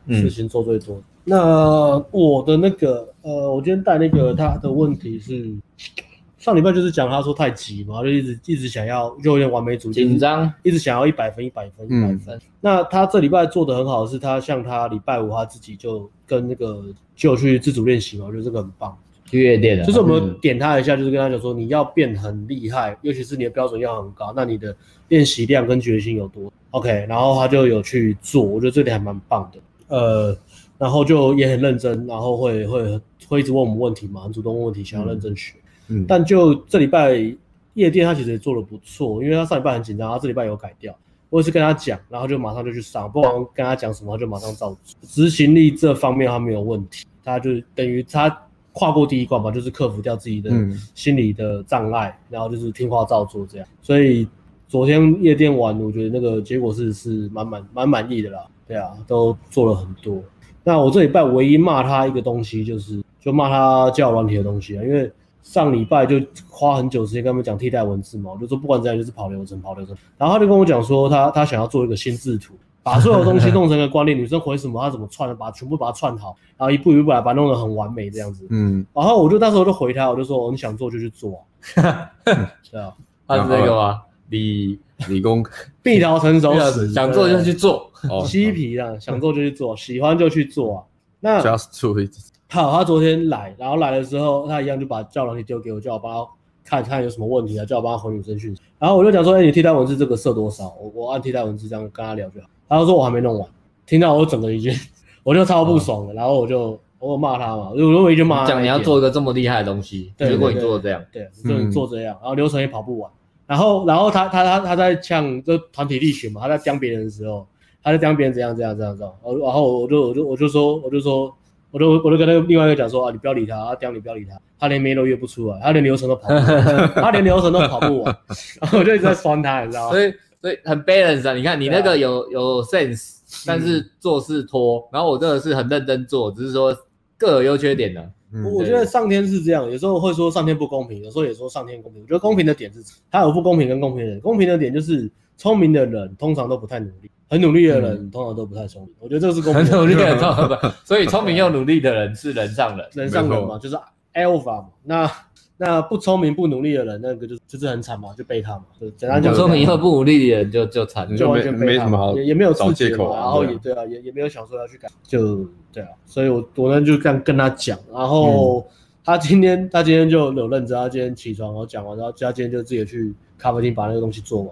凌，事情做最多。那我的那个，呃，我今天带那个他的问题是，上礼拜就是讲他说太急嘛，就一直一直想要就有点完美主义，紧张，一直想要一百分一百分一百分。那他这礼拜做的很好是，他像他礼拜五他自己就跟那个。就去自主练习嘛，我觉得这个很棒。去夜店的，就是我们点他一下，就是跟他讲说，你要变很厉害，尤其是你的标准要很高，那你的练习量跟决心有多？OK，然后他就有去做，我觉得这点还蛮棒的。呃，然后就也很认真，然后会会会一直问我们问题嘛，很主动问问题，想要认真学。嗯，但就这礼拜夜店他其实也做的不错，因为他上礼拜很紧张，他这礼拜有改掉。我也是跟他讲，然后就马上就去上，不管跟他讲什么，他就马上照做。执行力这方面他没有问题。他就等于他跨过第一关嘛，就是克服掉自己的心理的障碍，嗯、然后就是听话照做这样。所以昨天夜店玩，我觉得那个结果是是蛮满蛮满意的啦。对啊，都做了很多。那我这礼拜唯一骂他一个东西，就是就骂他交友软体的东西啊，因为上礼拜就花很久时间跟他们讲替代文字嘛，我就说不管怎样就是跑流程跑流程。然后他就跟我讲说他他想要做一个心智图。把所有东西弄成个观念，*laughs* 女生回什么，他怎么串的，把全部把它串好，然后一步一步来把它弄得很完美这样子。嗯，然后我就那时候就回他，我就说，你想做就去做。*laughs* 对啊，他是这个吗？理理工 *laughs* 蜜桃成熟时，想做就去做。嬉皮啊，想做就去做，喜欢就去做啊。那 just do it。好，他昨天来，然后来的时候，他一样就把教软体丢给我，叫我帮他看看有什么问题啊，叫我帮他回女生讯息。然后我就讲说，哎，你替代文字这个设多少？我我按替代文字这样跟他聊就好。他说我还没弄完，听到我整个一句，我就超不爽了，然后我就我骂他嘛，我我一句骂他，讲你要做一个这么厉害的东西，结果你做这样，对，就你做这样，然后流程也跑不完，然后然后他他他他在呛就团体力学嘛，他在讲别人的时候，他在讲别人怎样怎样怎样怎样，然后我就我就我就说我就说我就我就跟那个另外一个讲说啊，你不要理他，他讲你不要理他，他连妹都约不出来，他连流程都跑不完，*laughs* 他连流程都跑不完，然后我就一直在酸他，你知道吗？所以所以很 balance 啊！你看你那个有、啊、有 sense，但是做事拖，嗯、然后我这个是很认真做，只是说各有优缺点的。嗯我我觉得上天是这样，有时候会说上天不公平，有时候也说上天公平。我觉得公平的点是，它有不公平跟公平的点。公平的点就是聪明的人通常都不太努力，很努力的人通常都不太聪明。我觉得这是公平的。很努力的人通常不，所以聪明又努力的人是人上人，人上人嘛，就是 alpha 嘛。那那不聪明不努力的人，那个就就是很惨嘛，就背他嘛。就简单讲，不聪明又不努力的人就就惨，就完全没什么好，也也没有找借口，然后也对啊，也也没有想说要去改，就对啊。所以我我呢就这样跟他讲，然后他今天他今天就有认真，他今天起床然后讲完，然后他今天就自己去咖啡厅把那个东西做完。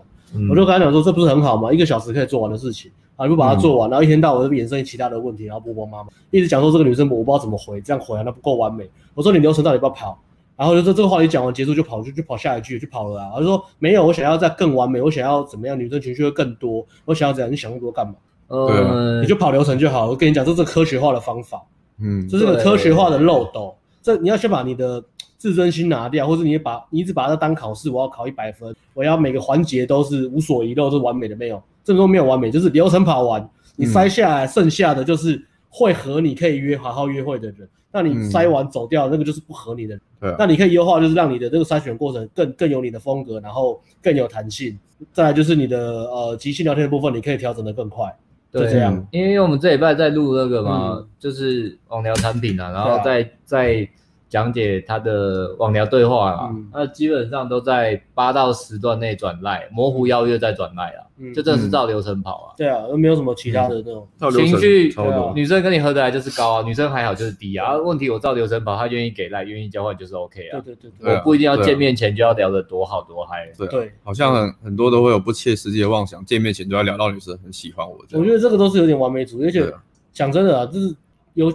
我就跟他讲说，这不是很好吗？一个小时可以做完的事情啊，你不把它做完，然后一天到晚就衍生其他的问题，然后婆婆妈妈一直讲说这个女生我不知道怎么回，这样回啊那不够完美。我说你流程到底要不要跑？然后就说这个话题讲完结束就跑，就就跑下一句就跑了啊。他就说没有，我想要再更完美，我想要怎么样？女生情绪会更多，我想要怎样？你想那么多干嘛？呃，你就跑流程就好。我跟你讲，这是科学化的方法，嗯，这是个科学化的漏斗。这你要先把你的自尊心拿掉，或者你把你一直把它当考试，我要考一百分，我要每个环节都是无所遗漏，是完美的没有？这都没有完美，就是流程跑完，你筛下来，剩下的就是会和你可以约好好约会的人。那你筛完走掉，那个就是不合你的那你可以优化，就是让你的这个筛选过程更更有你的风格，然后更有弹性。再来就是你的呃即兴聊天的部分，你可以调整的更快。就这样，因为我们这礼拜在录那个嘛，就是网聊产品啊，然后再再讲解他的网聊对话啊，那基本上都在八到十段内转赖，模糊邀约再转赖啊。就真的是照流程跑啊，对啊，又没有什么其他的那种情绪。女生跟你合得来就是高啊，女生还好就是低啊。问题我照流程跑，她愿意给赖，愿意交换就是 OK 啊。对对对，我不一定要见面前就要聊得多好多嗨。对，好像很很多都会有不切实际的妄想，见面前就要聊到女生很喜欢我。我觉得这个都是有点完美主义，而且讲真的啊，就是有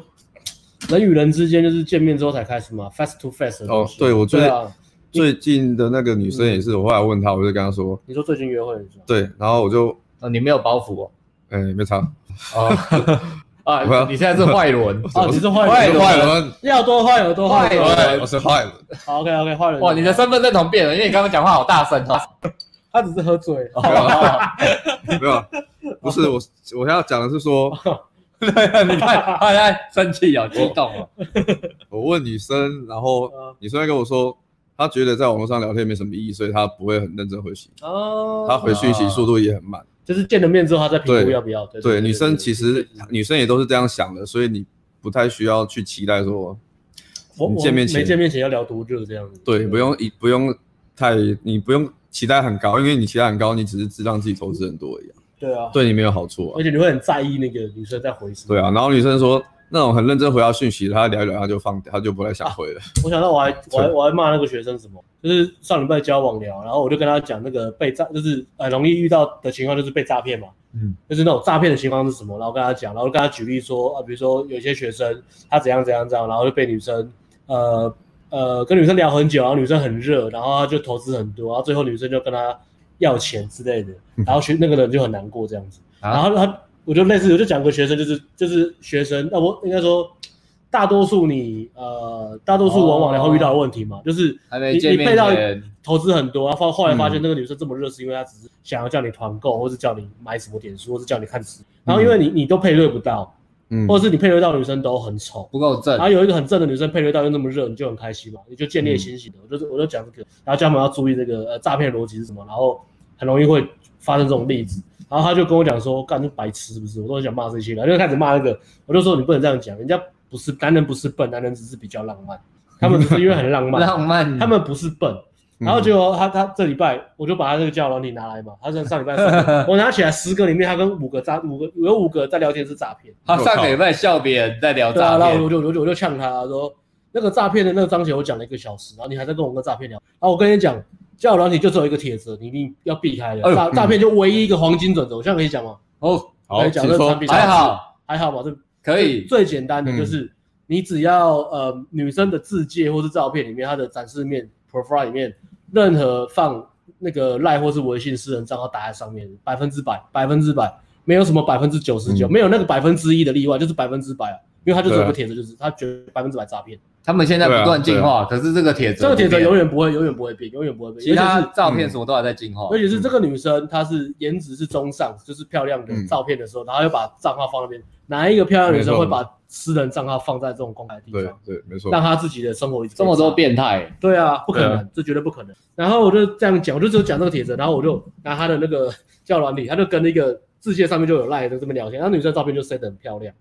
人与人之间就是见面之后才开始嘛，face to face。哦，对，我觉得。最近的那个女生也是，我后来问她，我就跟她说：“你说最近约会的时候？”对，然后我就，啊，你没有包袱哦，哎，没差。哦，*laughs* 啊，你现在是坏人 *laughs* 哦，你是坏人，坏人，要多坏有多坏轮，我是坏人。好，OK，OK，坏人。哇，你的身份认同变了，因为你刚刚讲话好大声哦。他只是喝醉。*laughs* 没有，不是我，我要讲的是说，*laughs* 你看他在生气啊，激动了。我问女生，然后女生跟我说。她觉得在网络上聊天没什么意义，所以她不会很认真回信。哦，她回讯息速度也很慢，就是见了面之后，她再评估要不要。对，对，女生其实女生也都是这样想的，所以你不太需要去期待说，我见面前没见面前要聊多久这样子。对，不用不用太，你不用期待很高，因为你期待很高，你只是知道自己投资很多一样。对啊，对你没有好处啊。而且你会很在意那个女生在回什么。对啊，然后女生说。那种很认真回答讯息，她聊一聊，他就放，她就不太想回了。啊、我想到我还 *laughs* 我还我还骂那个学生什么，就是上礼拜交往聊，然后我就跟他讲那个被诈，就是很容易遇到的情况就是被诈骗嘛，嗯，就是那种诈骗的情况是什么，然后跟他讲，然后跟他举例说啊，比如说有些学生他怎样怎样这样，然后就被女生呃呃跟女生聊很久，然后女生很热，然后他就投资很多，然后最后女生就跟他要钱之类的，然后学那个人就很难过这样子，啊、然后他。我就类似，我就讲个学生，就是就是学生，那我应该说，大多数你呃，大多数往往然后遇到的问题嘛，就是你你配到投资很多，然后后来发现那个女生这么热，是因为她只是想要叫你团购，或是叫你买什么点数，或是叫你看书，然后因为你你都配对不到，嗯，或者是你配对到的女生都很丑，不够正，然后有一个很正的女生配对到又那么热，你就很开心嘛，你就建立信心喜的，我就是我就讲这个，然后叫他们要注意这个呃诈骗逻辑是什么，然后很容易会发生这种例子。然后他就跟我讲说，干，这白痴是不是？我都很想骂这些人，就开始骂那个。我就说你不能这样讲，人家不是男人，不是笨，男人只是比较浪漫。他们只是因为很浪漫，*laughs* 浪漫。他们不是笨。然后结果他他这礼拜，我就把他这个交友软体拿来嘛。他说上礼拜 *laughs* 我拿起来十个里面，他跟五个诈五个有五个在聊天是诈骗。他上个礼拜笑别人在聊诈骗，然后我就我就我就呛他说，那个诈骗的那个章节我讲了一个小时，然后你还在跟我跟诈骗聊。然后我跟你讲。交友软体就只有一个铁则，你一定要避开的。诈诈骗就唯一一个黄金准则，我现在可以讲吗？哦，好，可以讲这个产品还好，还好吧？这可以。最简单的就是，你只要呃女生的自介或是照片里面，她的展示面 profile 里面，任何放那个赖或是微信私人账号打在上面，百分之百，百分之百，没有什么百分之九十九，没有那个百分之一的例外，就是百分之百啊，因为他就是有个铁则，就是他绝百分之百诈骗。他们现在不断进化，可是这个铁则，这个铁则永远不会，永远不会变，永远不会变。其他照片什么都还在进化，而且是这个女生，她是颜值是中上，就是漂亮的照片的时候，然后又把账号放那边。哪一个漂亮女生会把私人账号放在这种公开地方？对对，没错。让她自己的生活这么多变态？对啊，不可能，这绝对不可能。然后我就这样讲，我就只有讲这个帖子，然后我就拿她的那个叫软体，她就跟那个字界上面就有赖在这边聊天，然后女生照片就塞得很漂亮，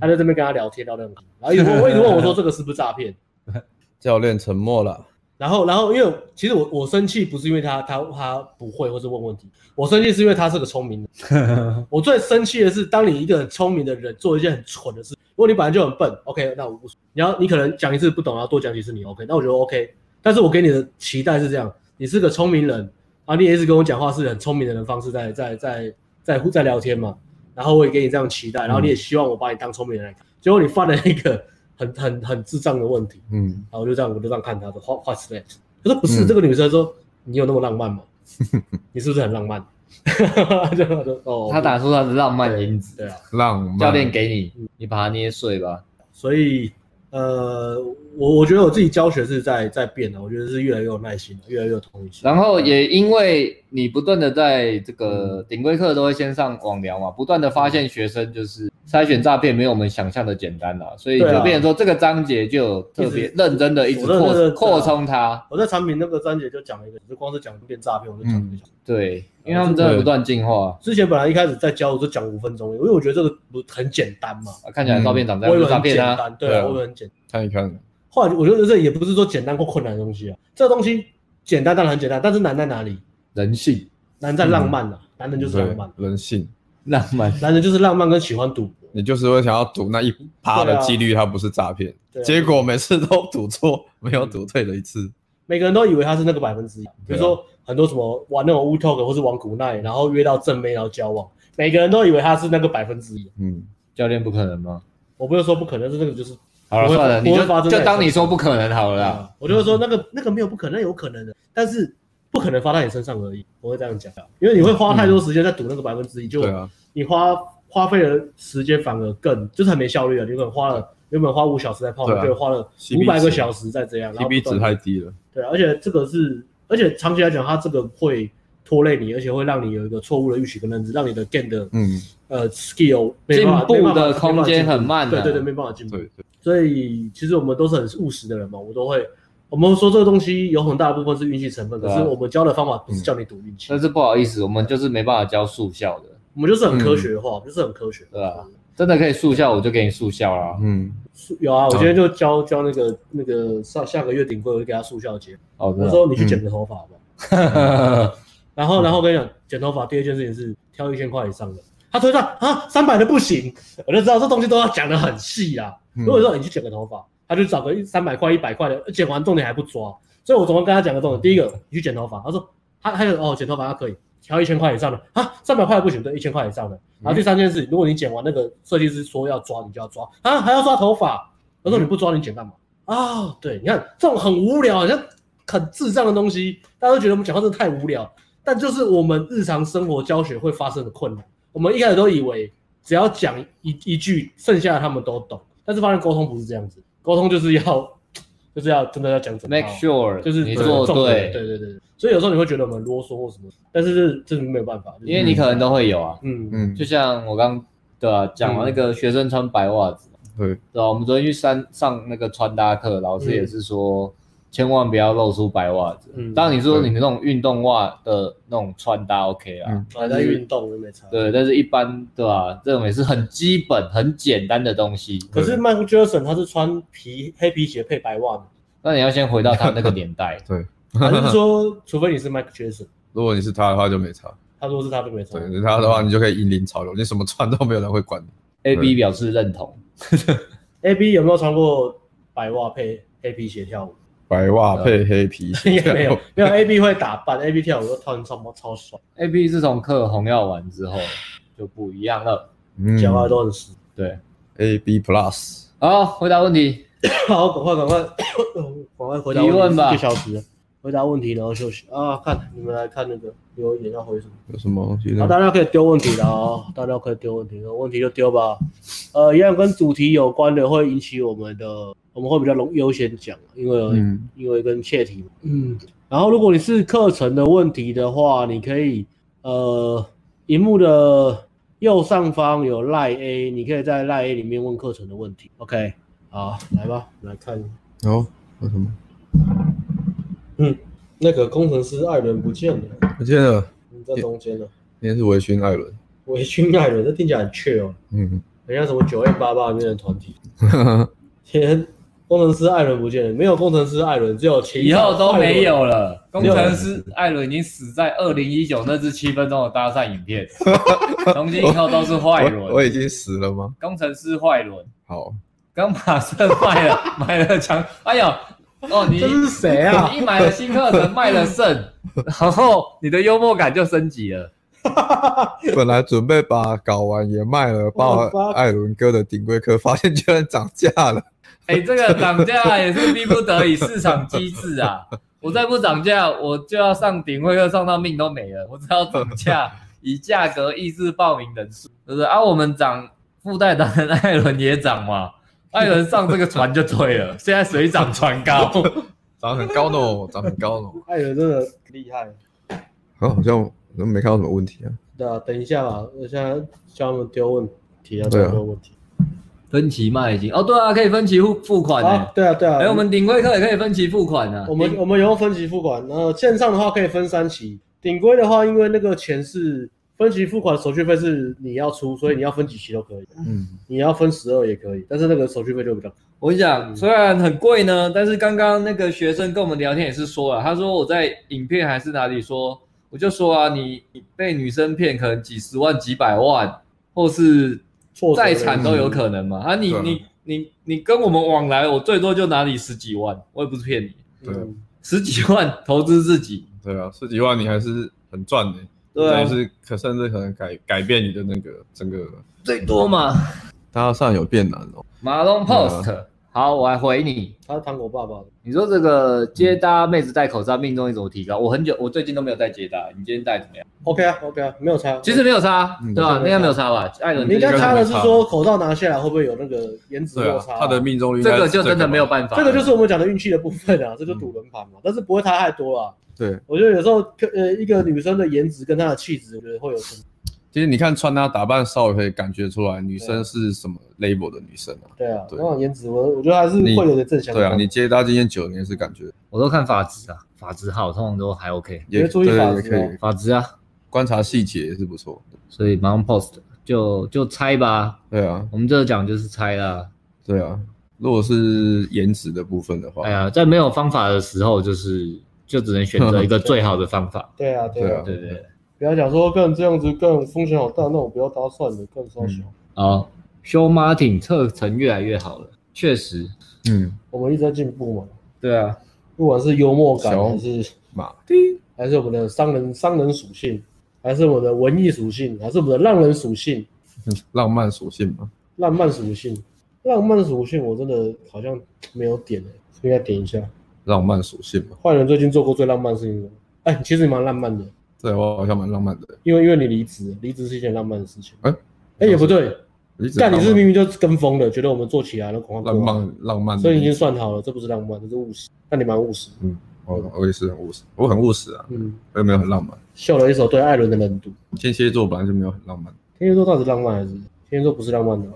他在这边跟他聊天聊得很好，然后一直问，一直问我说这个是不是诈骗？*laughs* 教练沉默了。然后，然后因为其实我我生气不是因为他他他不会或是问问题，我生气是因为他是个聪明人。*laughs* 我最生气的是，当你一个很聪明的人做一件很蠢的事，如果你本来就很笨，OK，那我不，你要你可能讲一次不懂，然后多讲几次你 OK，那我觉得 OK。但是我给你的期待是这样，你是个聪明人，然后你也一直跟我讲话是很聪明的人方式在在在在在，在聊天嘛，然后我也给你这样期待，然后你也希望我把你当聪明人来看，结果你犯了一个。很很很智障的问题，嗯，然后我就这样我就这样看他说 What what's that？他说不是，这个女生说你有那么浪漫吗？*laughs* 你是不是很浪漫？*laughs* 就哦，他打出他的浪漫因子，对啊，浪漫教练给你，你把它捏碎吧。所以。呃，我我觉得我自己教学是在在变的，我觉得是越来越有耐心，越来越有同理心。然后也因为你不断的在这个顶规课都会先上网聊嘛，不断的发现学生就是筛选诈骗没有我们想象的简单了，所以就变成说这个章节就特别认真的一直扩扩充它。我在产品那个章节就讲了一个，就光是讲变诈骗，我就讲一个。对，因为他们真的不断进化。之前本来一开始在教，我就讲五分钟，因为我觉得这个不很简单嘛，看起来照片长这样，我以为很简单，对啊，我很简单。看一看，后来我觉得这也不是说简单或困难的东西啊，这个东西简单当然很简单，但是难在哪里？人性，难在浪漫啊，男人就是浪漫，人性，浪漫，男人就是浪漫跟喜欢赌博，你就是会想要赌那一趴的几率，它不是诈骗，结果每次都赌错，没有赌对了一次。每个人都以为他是那个百分之一，比如说很多什么玩那种乌托克或是玩古奈，然后约到正妹然后交往，每个人都以为他是那个百分之一。嗯，教练不可能吗？我不是说不可能，是那个就是。好了算了，你就就当你说不可能好了啦。我就会说那个那个没有不可能，有可能的，但是不可能发到你身上而已。我会这样讲，因为你会花太多时间在赌那个百分之一，就你花花费的时间反而更就是很没效率了。你可能花了原本花五小时在泡，就花了五百个小时在这样，CP 值太低了。对，而且这个是，而且长期来讲，它这个会拖累你，而且会让你有一个错误的预期跟认知，让你的 gain 的嗯呃 skill 进步的空间很慢。对对对，没办法进步。对对所以其实我们都是很务实的人嘛，我都会，我们说这个东西有很大部分是运气成分，可是我们教的方法不是叫你赌运气。但是不好意思，我们就是没办法教速效的，我们就是很科学化，就是很科学，对啊？真的可以速效，我就给你速效啦。嗯，有啊，我今天就教教那个那个上下个月顶规，我就给他速效结。我说你去剪个头发好不好？*laughs* 然后然后我跟你讲，剪头发第二件事情是挑一千块以上的。他推断啊，三百的不行，我就知道这东西都要讲的很细啊。如果说你去剪个头发，他就找个一三百块、一百块的，剪完重点还不抓，所以我总共跟他讲个重点。第一个，你去剪头发，他说他还有哦，剪头发他可以挑一千块以上的啊，三百块不行，对，一千块以上的。然后第三件事，如果你剪完那个设计师说要抓，你就要抓啊，还要抓头发。他说你不抓，你剪干嘛？啊，对，你看这种很无聊，好像很智障的东西，大家都觉得我们讲话真的太无聊，但就是我们日常生活教学会发生的困难。我们一开始都以为只要讲一一句，剩下的他们都懂，但是发现沟通不是这样子，沟通就是要 *laughs* 就是要真的要讲怎么 make sure 就是你做对，对对对，所以有时候你会觉得我们啰嗦或什么，但是这这没有办法，因为你可能都会有啊，嗯嗯，就像我刚对啊讲完那个学生穿白袜子，对对啊，我们昨天去上上那个穿搭课，老师也是说。千万不要露出白袜子。嗯，当然你说你那种运动袜的那种穿搭 OK 啊，还在运动就没差。对，但是一般对吧？这种也是很基本、很简单的东西。可是 Michael Jackson 他是穿皮黑皮鞋配白袜的。那你要先回到他那个年代。对，*laughs* 还是说，除非你是 Michael Jackson，如果你是他的话就没差。他如果是他就没差。对，是他的话你就可以引领潮流，你什么穿都没有人会管你。A B 表示认同。*laughs* A B 有没有穿过白袜配黑皮鞋跳舞？白袜配黑皮鞋，*laughs* 没有没有 A B 会打扮，A B 跳舞都跳超超爽。A B 自从嗑红药丸之后就不一样了，讲话都很实。对，A B Plus，好，回答问题，*coughs* 好，赶快赶快 *coughs* 赶快回答问题吧，一个小时，回答问题然后休息啊，看你们来看那个留言要回什么？有什么东西？好，大家可以丢问题的啊，大家可以丢问题，有问题就丢吧。呃，一样跟主题有关的会引起我们的。我们会比较容优先讲，因为、嗯、因为跟切题嘛。嗯，然后如果你是课程的问题的话，你可以呃，荧幕的右上方有 Line A，你可以在 Line A 里面问课程的问题。OK，好，来吧，来看。哦，有什么？嗯，那个工程师艾伦不见了，不见了，你在中间了。今天是微醺艾伦，微醺艾伦，这听起来很缺哦。嗯，人家什么九 M 八八里面的团体。*laughs* 天，工程师艾伦不见了，没有工程师艾伦，只有其以后都没有了。工程师艾伦已经死在二零一九那支七分钟的搭讪影片，*laughs* 从今以后都是坏伦。我已经死了吗？工程师坏伦。好，刚马上卖了，买了墙。哎呦。哦，你这是谁啊？*laughs* 你一买了新课程，卖了肾，*laughs* 然后你的幽默感就升级了。*laughs* 本来准备把搞完也卖了，把艾伦哥的顶规课，发现居然涨价了。哎、欸，这个涨价也是逼不得已，市场机制啊！我再不涨价，我就要上顶规课，上到命都没了。我只要涨价，以价格抑制报名人数，是不是？啊，我们涨，附带的艾伦也涨嘛。艾伦上这个船就对了，*laughs* 现在水涨船高，涨很高呢，涨很高呢。艾伦真的厉害。好，好像都没看到什么问题啊。对啊，等一下吧，我现在叫他们丢问题啊，丢问题。分期卖已经哦，对啊，可以分期付付款的。对啊，对啊。哎，我们顶规课也可以分期付款的。我们我们有分期付款，然后线上的话可以分三期，顶规的话，因为那个钱是。分期付款手续费是你要出，所以你要分几期都可以。嗯，你要分十二也可以，但是那个手续费就比较。我跟你讲，虽然很贵呢，但是刚刚那个学生跟我们聊天也是说了，他说我在影片还是哪里说，我就说啊，你你被女生骗，可能几十万、几百万，或是再惨都有可能嘛。啊你，你你你你跟我们往来，我最多就拿你十几万，我也不是骗你。对，十几万投资自己。对啊，十几万你还是很赚的。对、啊，是可甚至可能改改变你的那个整个最多嘛？搭讪有变难哦。马龙 post，、嗯、好，我来回你。他是糖果爸爸的。你说这个接搭妹子戴口罩命中率怎么提高？我很久，我最近都没有戴接搭。你今天戴怎么样？OK 啊，OK 啊，没有差。其实没有差，嗯、对吧、啊？应该没有差吧？艾伦，你应该差的是说口罩拿下来会不会有那个颜值落差、啊？他的命中率，这个就真的没有办法。这个就是我们讲的运气的部分啊，这就赌轮盘嘛，但是不会差太多啊。对，我觉得有时候，呃，一个女生的颜值跟她的气质，我觉得会有什么。其实你看穿搭打扮，稍微可以感觉出来女生是什么 label 的女生啊。对啊，那种颜值，我我觉得还是会有点正向。对啊，你接她今天九年是感觉。我都看发质啊，发质好，通常都还 OK。也注意发质，发质啊，观察细节也是不错。所以马上 post 就就猜吧。对啊，我们这个讲就是猜啦。对啊，如果是颜值的部分的话，哎呀，在没有方法的时候，就是。就只能选择一个最好的方法。*laughs* 对啊，对啊，对对对，不要讲说更这样子更风险好大，那我不要搭算了，更烧小。好，Show Martin 课程越来越好了，确实，嗯，我们一直在进步嘛。对啊，不管是幽默感还是马丁，还是我们的商人商人属性，还是我们的文艺属性，还是我们的浪人属性，浪漫属性吗？浪漫属性，浪漫属性，我真的好像没有点诶，应该点一下。浪漫属性嘛，坏人最近做过最浪漫的事情。哎、欸，其实你蛮浪漫的。对，我好像蛮浪漫的。因为因为你离职，离职是一件浪漫的事情。哎、欸，哎、欸、也不对，但你是明明就跟风的，觉得我们做起来了，恐怕浪漫浪漫，所以已经算好了，这不是浪漫，这是务实。但你蛮务实。嗯，我我也是很务实，我很务实啊。嗯，我也没有很浪漫。秀了一手对艾伦的冷度。天蝎座本来就没有很浪漫。天蝎座到底是浪漫还是？天蝎座不是浪漫的。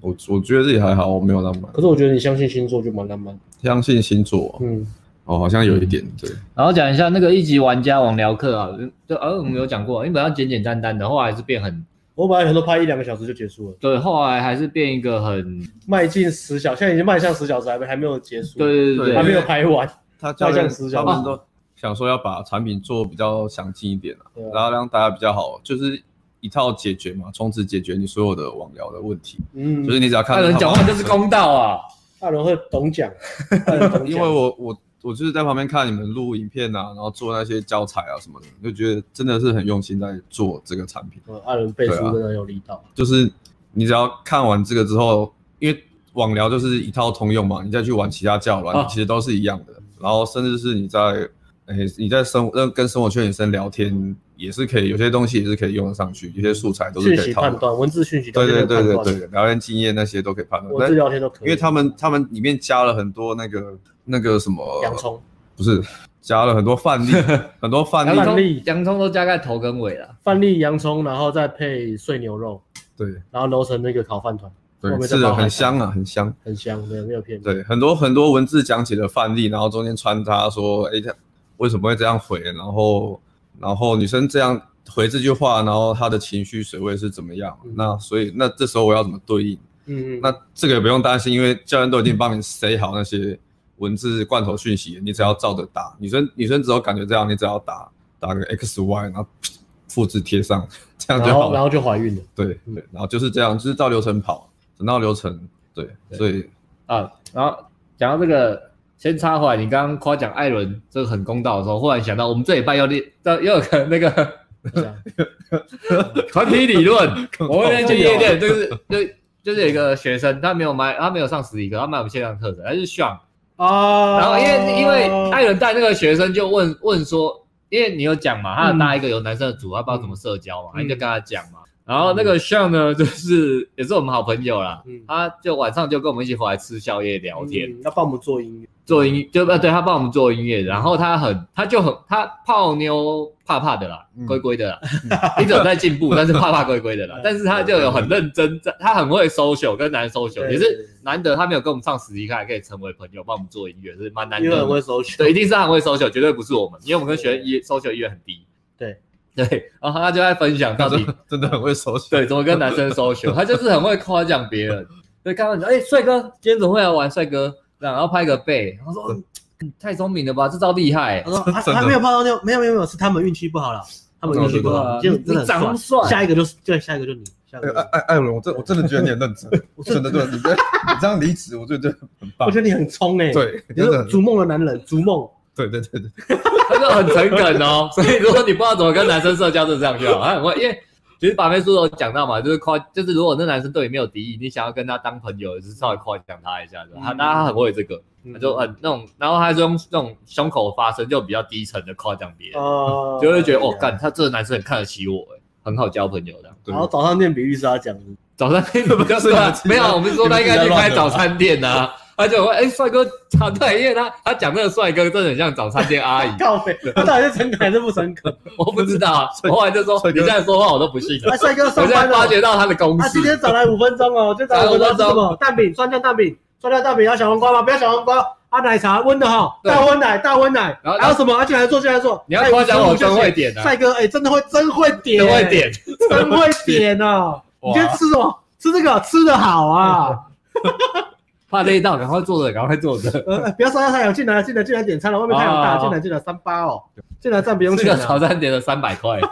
我我觉得自己还好，我没有浪漫。可是我觉得你相信星座就蛮浪漫。相信星座，嗯。哦，好像有一点对。然后讲一下那个一级玩家网聊课啊，就呃我们有讲过，因为本来简简单单的，后来还是变很，我本来很多拍一两个小时就结束了，对，后来还是变一个很迈进十小时，现在已经迈向十小时还没还没有结束，对对对对，还没有拍完，他迈向十小时，他们都想说要把产品做比较详尽一点啊，啊然后让大家比较好，就是一套解决嘛，从此解决你所有的网聊的问题，嗯，就是你只要看人讲话就是公道啊，大人会 *laughs* 懂讲，因为我我。我就是在旁边看你们录影片啊，然后做那些教材啊什么的，就觉得真的是很用心在做这个产品。嗯，艾伦背书真的有力道。就是你只要看完这个之后，因为网聊就是一套通用嘛，你再去玩其他教软，其实都是一样的。然后甚至是你在诶、欸、你在生跟生活圈女生聊天，也是可以，有些东西也是可以用得上去，有些素材都是可以套。判断文字讯息，对对对对对，聊天经验那些都可以判断。文字聊天都可以，因为他们他们里面加了很多那个那个什么洋葱，不是加了很多范例，*laughs* 很多范例，洋葱都加在头跟尾了。范例洋葱，然后再配碎牛肉，对，然后揉成那个烤饭团，对，是的，很香啊，很香，很香，没有，没有骗你。对，很多很多文字讲解的范例，然后中间穿插说，哎，他为什么会这样回，然后。然后女生这样回这句话，然后她的情绪水位是怎么样？嗯、那所以那这时候我要怎么对应？嗯嗯，那这个也不用担心，因为教练都已经帮你塞好那些文字罐头讯息，你只要照着打。女生女生只要感觉这样，你只要打打个 X Y，然后复制贴上，这样就好了，然后，然后就怀孕了。对对，然后就是这样，就是照流程跑，整套流程。对，对所以啊，然后讲到这个。先插回来，你刚刚夸奖艾伦这个很公道的时候，忽然想到我们这礼拜要练，又有个那个 *laughs* 团体理论，*laughs* 我们去夜店，就是就就是有一个学生，他没有买，他没有上实体课，他买我们线上课程，他是 Sean 啊，然后因为因为艾伦带那个学生就问问说，因为你有讲嘛，他搭一个有男生的组，他不知道怎么社交嘛，你就跟他讲嘛。然后那个 Sean 呢，*laughs* 就是也是我们好朋友啦，嗯、他就晚上就跟我们一起回来吃宵夜聊天，他帮我们做音乐，做音就呃对他帮我们做音乐，然后他很他就很他泡妞怕怕的啦，龟龟的啦，*laughs* 一直有在进步，*laughs* 但是怕怕龟龟的啦，但是他就有很认真在，他很会 social 跟男 social，也是难得他没有跟我们上实体课，还可以成为朋友，帮我们做音乐是蛮难得，因为很会 social，对，一定是他很会 social，绝对不是我们，因为我们跟学员 social 意愿很低，对。对，然后他就在分享到底真的很会 social，对，怎么跟男生 social，他就是很会夸奖别人。对，刚刚你说，哎，帅哥，今天怎么会来玩？帅哥，然后拍个背，他说太聪明了吧，这招厉害。他说 *laughs* 他没有碰到妞，没有没有没有，是他们运气不好了，他们运气不好，就真的长帅。下一个就是对，下一个就你。艾艾艾伦，我真我真的觉得你很认真，*laughs* 我真的对，你这你这样离职，我觉得很棒。我觉得你很冲哎，对，你是逐梦的男人，逐梦。对对对对，*laughs* 他就很诚恳哦，*laughs* 所以如果你不知道怎么跟男生社交，就这样就好。他很会，因为其实把妹书都有讲到嘛，就是夸，就是如果那男生对你没有敌意，你想要跟他当朋友，就是稍微夸奖他一下，他那他很会这个，他就很那种，然后他就用那种胸口发声，就比较低沉的夸奖别人，就会觉得哦，干他这个男生很看得起我，很好交朋友的。然后早上店比喻是他讲的，早餐店比较 *laughs* 是吧？没有，我们说他应该去开早餐店呐。他就会哎，帅哥，他对，因为他他讲那个帅哥真的很像早餐店阿姨。*laughs* 靠北，他到底是诚恳还是不诚恳？*laughs* 我不知道啊。*laughs* 我后来就说，你这样说话我都不信。哎，帅哥，我现在发觉到他的公式。他今天早来五分钟哦，就早来五分钟。蛋饼，酸酱蛋饼，酸酱蛋饼要小黄瓜吗？不要小黄瓜。啊，奶茶温的哈，大温奶，大温奶。然后还有什么？啊，进来坐，进来坐。你要夸奖我真会点啊。帅哥，哎，真的会，真会点。真会点，真会点哦。你今天吃什么？吃这个，吃的好啊。怕累到，赶快坐着，赶快坐着。呃，不要晒太阳，进来，进来，进来点餐了。外面太阳大，进来，进来，三八哦。进来站不用钱。这个早餐点了三百块。*laughs*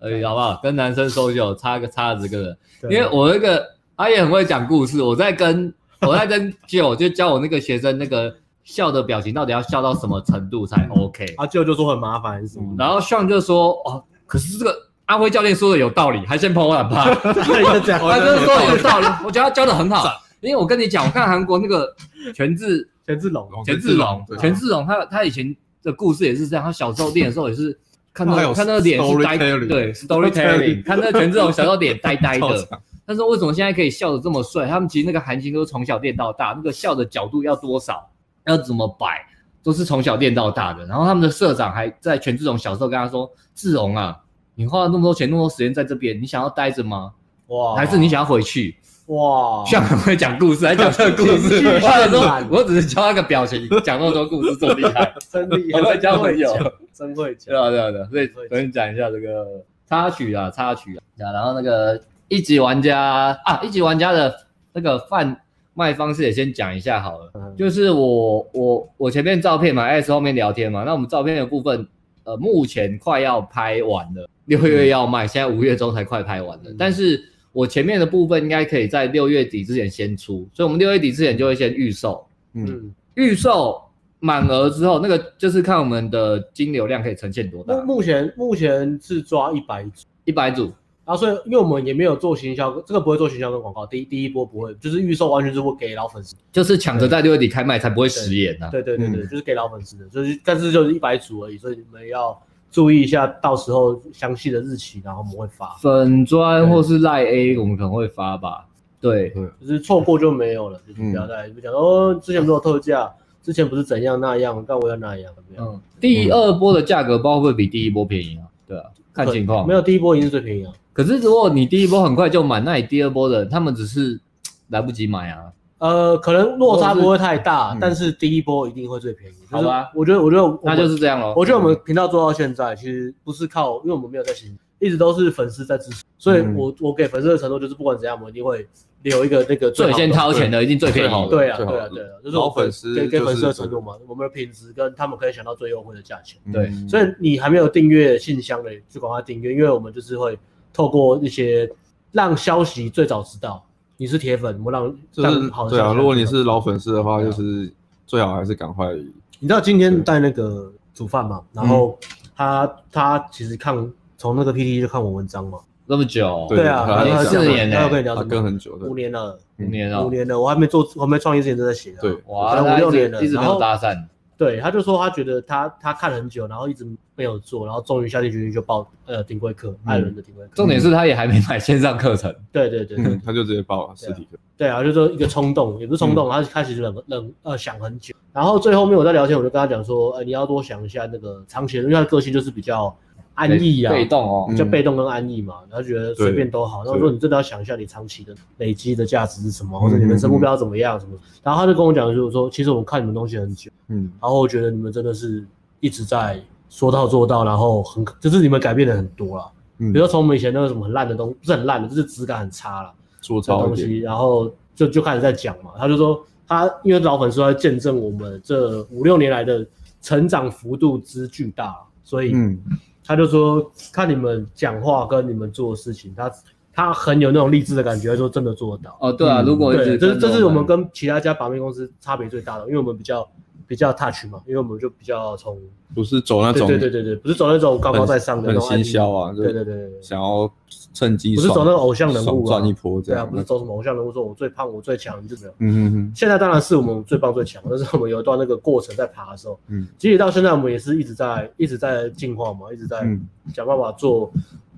哎，好不好？跟男生 social 插个叉子，个因为我那个他也很会讲故事。我在跟 *laughs* 我在跟 Joe 就教我那个学生那个笑的表情到底要笑到什么程度才 OK。啊，Joe 就说很麻烦是什么？然后 Sean 就说哦，可是这个。阿辉教练说的有道理，还先捧我两巴。*laughs* *laughs* 他就是说有道理，我觉得他教的很好。因为我跟你讲，我看韩国那个权志权志龙，权志龙，权志龙，他他以前的故事也是这样。他小时候练的时候也是看到看那个脸是呆，对，storytelling，*laughs* 看那个权志龙小时候脸呆呆的。但是为什么现在可以笑得这么帅？他们其实那个韩星都是从小练到大，那个笑的角度要多少，要怎么摆，都是从小练到大的。然后他们的社长还在权志龙小时候跟他说：“志龙啊。”你花了那么多钱，那么多时间在这边，你想要待着吗？哇！还是你想要回去？哇！像很会讲故事，还讲这个故事。我想说，我只是教他个表情，讲那么多故事，这么厉害，*laughs* 真厉害，很会交朋友，真会讲。对啊，对啊，对啊。所以等你讲一下这个插曲啊，插曲啊。然后那个一级玩家啊，一级玩家的那个贩卖方式也先讲一下好了。就是我我我前面照片嘛，S 后面聊天嘛，那我们照片的部分。呃，目前快要拍完了，六月要卖，现在五月中才快拍完了。嗯、但是我前面的部分应该可以在六月底之前先出，所以我们六月底之前就会先预售。嗯，预售满额之后，那个就是看我们的金流量可以呈现多大。目前目前是抓一百组，一百组。然后所以因为我们也没有做行销，这个不会做行销跟广告，第一第一波不会，就是预售完全是会给老粉丝，就是抢着在六月底开卖才不会食言呐。对对对对，就是给老粉丝的，就是但是就是一百组而已，所以你们要注意一下，到时候详细的日期，然后我们会发。粉砖或是赖 A，我们可能会发吧。对，就是错过就没有了，就是不要再讲哦，之前不是有特价，之前不是怎样那样，但我要那样怎么样？嗯，第二波的价格包会不会比第一波便宜啊？对啊，看情况。没有第一波已经是最便宜啊。可是如果你第一波很快就买，那你第二波的他们只是来不及买啊。呃，可能落差不会太大，但是第一波一定会最便宜。好吧，我觉得，我觉得那就是这样咯。我觉得我们频道做到现在，其实不是靠，因为我们没有在行，一直都是粉丝在支持，所以我我给粉丝的承诺就是，不管怎样，我们一定会留一个那个最先掏钱的，一定最便宜。对啊，对啊，对啊，就是老粉丝给给粉丝的承诺嘛，我们的品质跟他们可以想到最优惠的价钱。对，所以你还没有订阅信箱的，就赶快订阅，因为我们就是会透过一些让消息最早知道。你是铁粉，我们让就是好对啊。如果你是老粉丝的话，就是最好还是赶快。你知道今天带那个煮饭嘛？然后他他其实看从那个 PPT 就看我文章嘛，那么久，对啊，四年呢，他跟很久，五年了，五年了，五年了，我还没做，我还没创业之前就在写。对，哇，五六年了，一直没有搭讪。对，他就说他觉得他他看了很久，然后一直没有做，然后终于下定决心就报呃顶规课，艾伦的顶规课。重点是他也还没买线上课程。对 *laughs* 对对，*laughs* 他就直接报了实体课。对啊，就说一个冲动，也不是冲动，他开始冷冷呃想很久，然后最后面我在聊天，我就跟他讲说，呃你要多想一下那个长期的，因为他的个性就是比较。安逸啊，被动哦，就被动跟安逸嘛，他觉得随便都好。那我说你真的要想一下，你长期的累积的价值是什么，或者你人生目标怎么样什么。然后他就跟我讲，就是说，其实我看你们东西很久，嗯，然后我觉得你们真的是一直在说到做到，然后很就是你们改变的很多了。比如说从我们以前那个什么很烂的东，不是很烂的，就是质感很差了，粗糙的东西，然后就就开始在讲嘛。他就说他因为老粉丝在见证我们这五六年来的成长幅度之巨大，所以嗯。他就说，看你们讲话跟你们做的事情，他他很有那种励志的感觉，他说真的做得到。哦，对啊，如果对，这这是我们跟其他家保密公司差别最大的，因为我们比较比较 touch 嘛，因为我们就比较从不是走那种对对对对，不是走那种高高在上的那种很行销啊，对对对对，想要趁机不是走那个偶像人物赚一波这样，对啊，不是走什么偶像人物说我最胖我最强就这样。嗯嗯嗯。现在当然是我们最棒最强，但是我们有一段那个过程在爬的时候，嗯，其实到现在我们也是一直在一直在进化嘛，一直在想办法做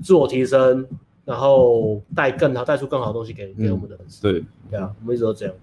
自我提升，然后带更好带出更好的东西给给我们的粉丝。对对啊，我们一直都这样。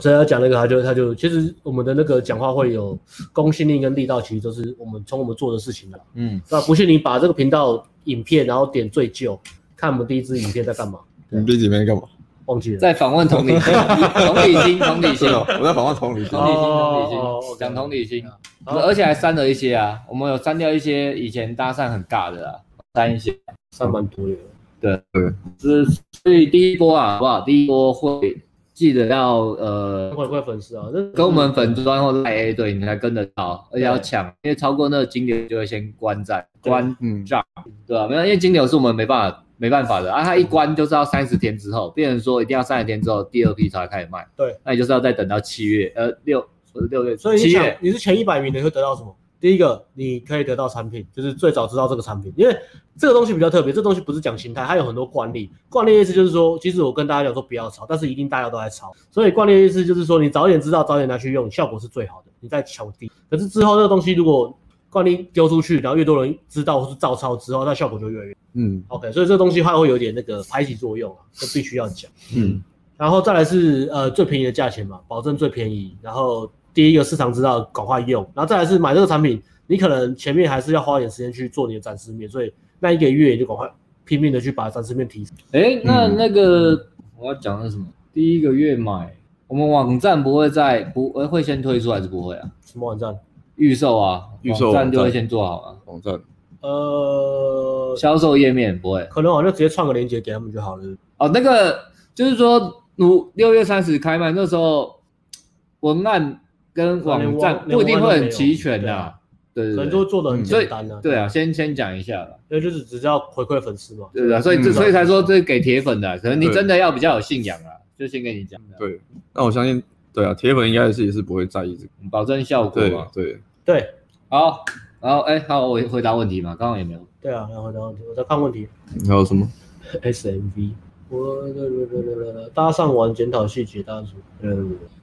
所以要讲那个，他就他就其实我们的那个讲话会有公信力跟力道，其实都是我们从我们做的事情的。嗯，那不信你把这个频道影片，然后点最旧，看我们第一支影片在干嘛？*laughs* 你第一支影片干嘛？忘记了。在访问同理心，*laughs* 同理心，同理心。*laughs* 我在访问同理心，同理心，同理心，讲同理心。而且还删了一些啊，我们有删掉一些以前搭讪很尬的啊，删一些，删蛮多的。对对，是所以第一波啊，好不好？第一波会。记得要呃，会会粉丝啊，跟我们粉专或者 A A 对，你才跟得到，而且要抢，因为超过那个金流就会先关站关账，对吧？没有，因为金流是我们没办法没办法的啊，它一关就是要三十天之后，变成说一定要三十天之后第二批才开始卖，对，那你就是要再等到七月呃六不是六月，所以七月你是前一百名，你会得到什么？第一个，你可以得到产品，就是最早知道这个产品，因为这个东西比较特别，这个东西不是讲形态，它有很多惯例。惯例意思就是说，其实我跟大家讲说不要炒，但是一定大家都在炒。所以惯例意思就是说，你早点知道，早点拿去用，效果是最好的。你在抢低，可是之后这个东西如果惯例丢出去，然后越多人知道或是照抄之后，那效果就越来越嗯 OK。所以这个东西它会有点那个排挤作用啊，就必须要讲嗯。然后再来是呃最便宜的价钱嘛，保证最便宜，然后。第一个市场知道，赶快用，然后再来是买这个产品，你可能前面还是要花点时间去做你的展示面，所以那一个月你就赶快拼命的去把展示面提升。哎，那那个、嗯、我要讲的是什么？第一个月买，我们网站不会在不会先推出还是不会啊？什么网站？预售啊，预售网站就会先做好啊。网站，呃，销售页面不会，可能我就直接创个链接给他们就好了。哦，那个就是说，如六月三十开卖那时候文案。跟网站不一定会很齐全的，对，可能都做的很简单的。对啊，先先讲一下吧，因为就是只是要回馈粉丝嘛，对啊，所以这所以才说这是给铁粉的，可能你真的要比较有信仰啊，就先跟你讲。对，那我相信，对啊，铁粉应该是也是不会在意这个，保证效果嘛。对对，好，然后哎，好，我回答问题嘛，刚刚也没有。对啊，然后然后，我在看问题。还有什么？SMV，我搭上完检讨细节，大家说，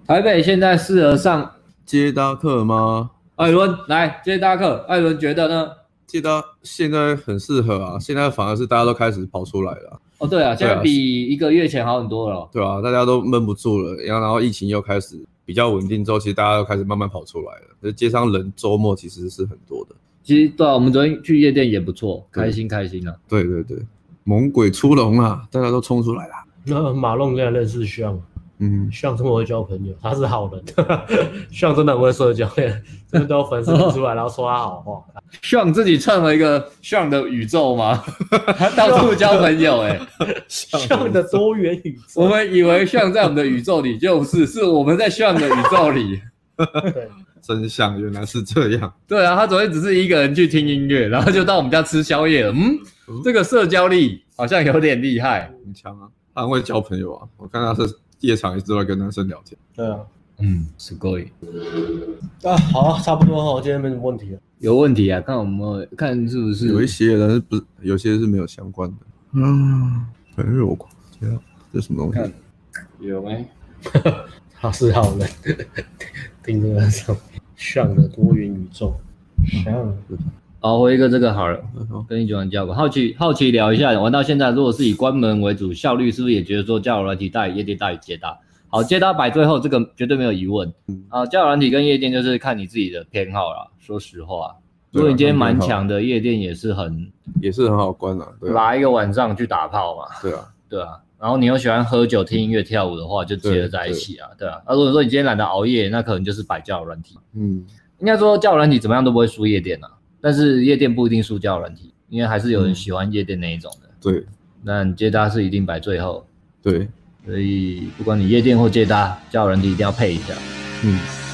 台北现在适合上。接搭客吗？艾伦来接搭客，艾伦觉得呢？接搭现在很适合啊，现在反而是大家都开始跑出来了。哦，对啊，现在比一个月前好很多了。对啊，大家都闷不住了，然后然后疫情又开始比较稳定之后，其实大家都开始慢慢跑出来了。就街上人周末其实是很多的。其实对啊，我们昨天去夜店也不错，开心开心啊。对对对，猛鬼出笼啊，大家都冲出来了。那马龙现在认识炫。嗯，炫这么会交朋友，他是好人。*laughs* 炫真的很会社交，真的都有粉丝出来，然后说他好话。炫自己创了一个炫的宇宙吗？*laughs* 他到处交朋友、欸，*laughs* 哎，炫的多元宇宙。我们以为像在我们的宇宙里，就是是我们在炫的宇宙里。对，真相原来是这样。对啊，他昨天只是一个人去听音乐，然后就到我们家吃宵夜了。嗯，嗯这个社交力好像有点厉害，很强啊，他很会交朋友啊。我看他是。夜场一直都在跟男生聊天。对啊，嗯，すごい。啊，好啊，差不多哈，我今天没什么问题了。有问题啊？看我们看是不是有一些，但是不是有些是没有相关的。嗯，朋友，这什么东西？有没？*laughs* 他是好人，钉在上 面，像的多元宇宙，像。好，回一个这个好了，跟你讲完交个好奇，好奇聊一下，玩到现在，如果是以关门为主，效率是不是也觉得说交友软体大于夜店大于接搭？好，接搭摆最后，这个绝对没有疑问。啊，交友软体跟夜店就是看你自己的偏好啦。说实话，如果你今天蛮强的，夜店也是很也是很好关啊，对啊，来一个晚上去打炮嘛。对啊，对啊，然后你又喜欢喝酒、听音乐、跳舞的话，就结合在一起啊，对啊。那如果说你今天懒得熬夜，那可能就是摆交友软体。嗯，应该说交友软体怎么样都不会输夜店啊。但是夜店不一定输交友软体，因为还是有人喜欢夜店那一种的。嗯、对，那你接搭是一定摆最后。对，所以不管你夜店或接搭，交友软体一定要配一下。嗯。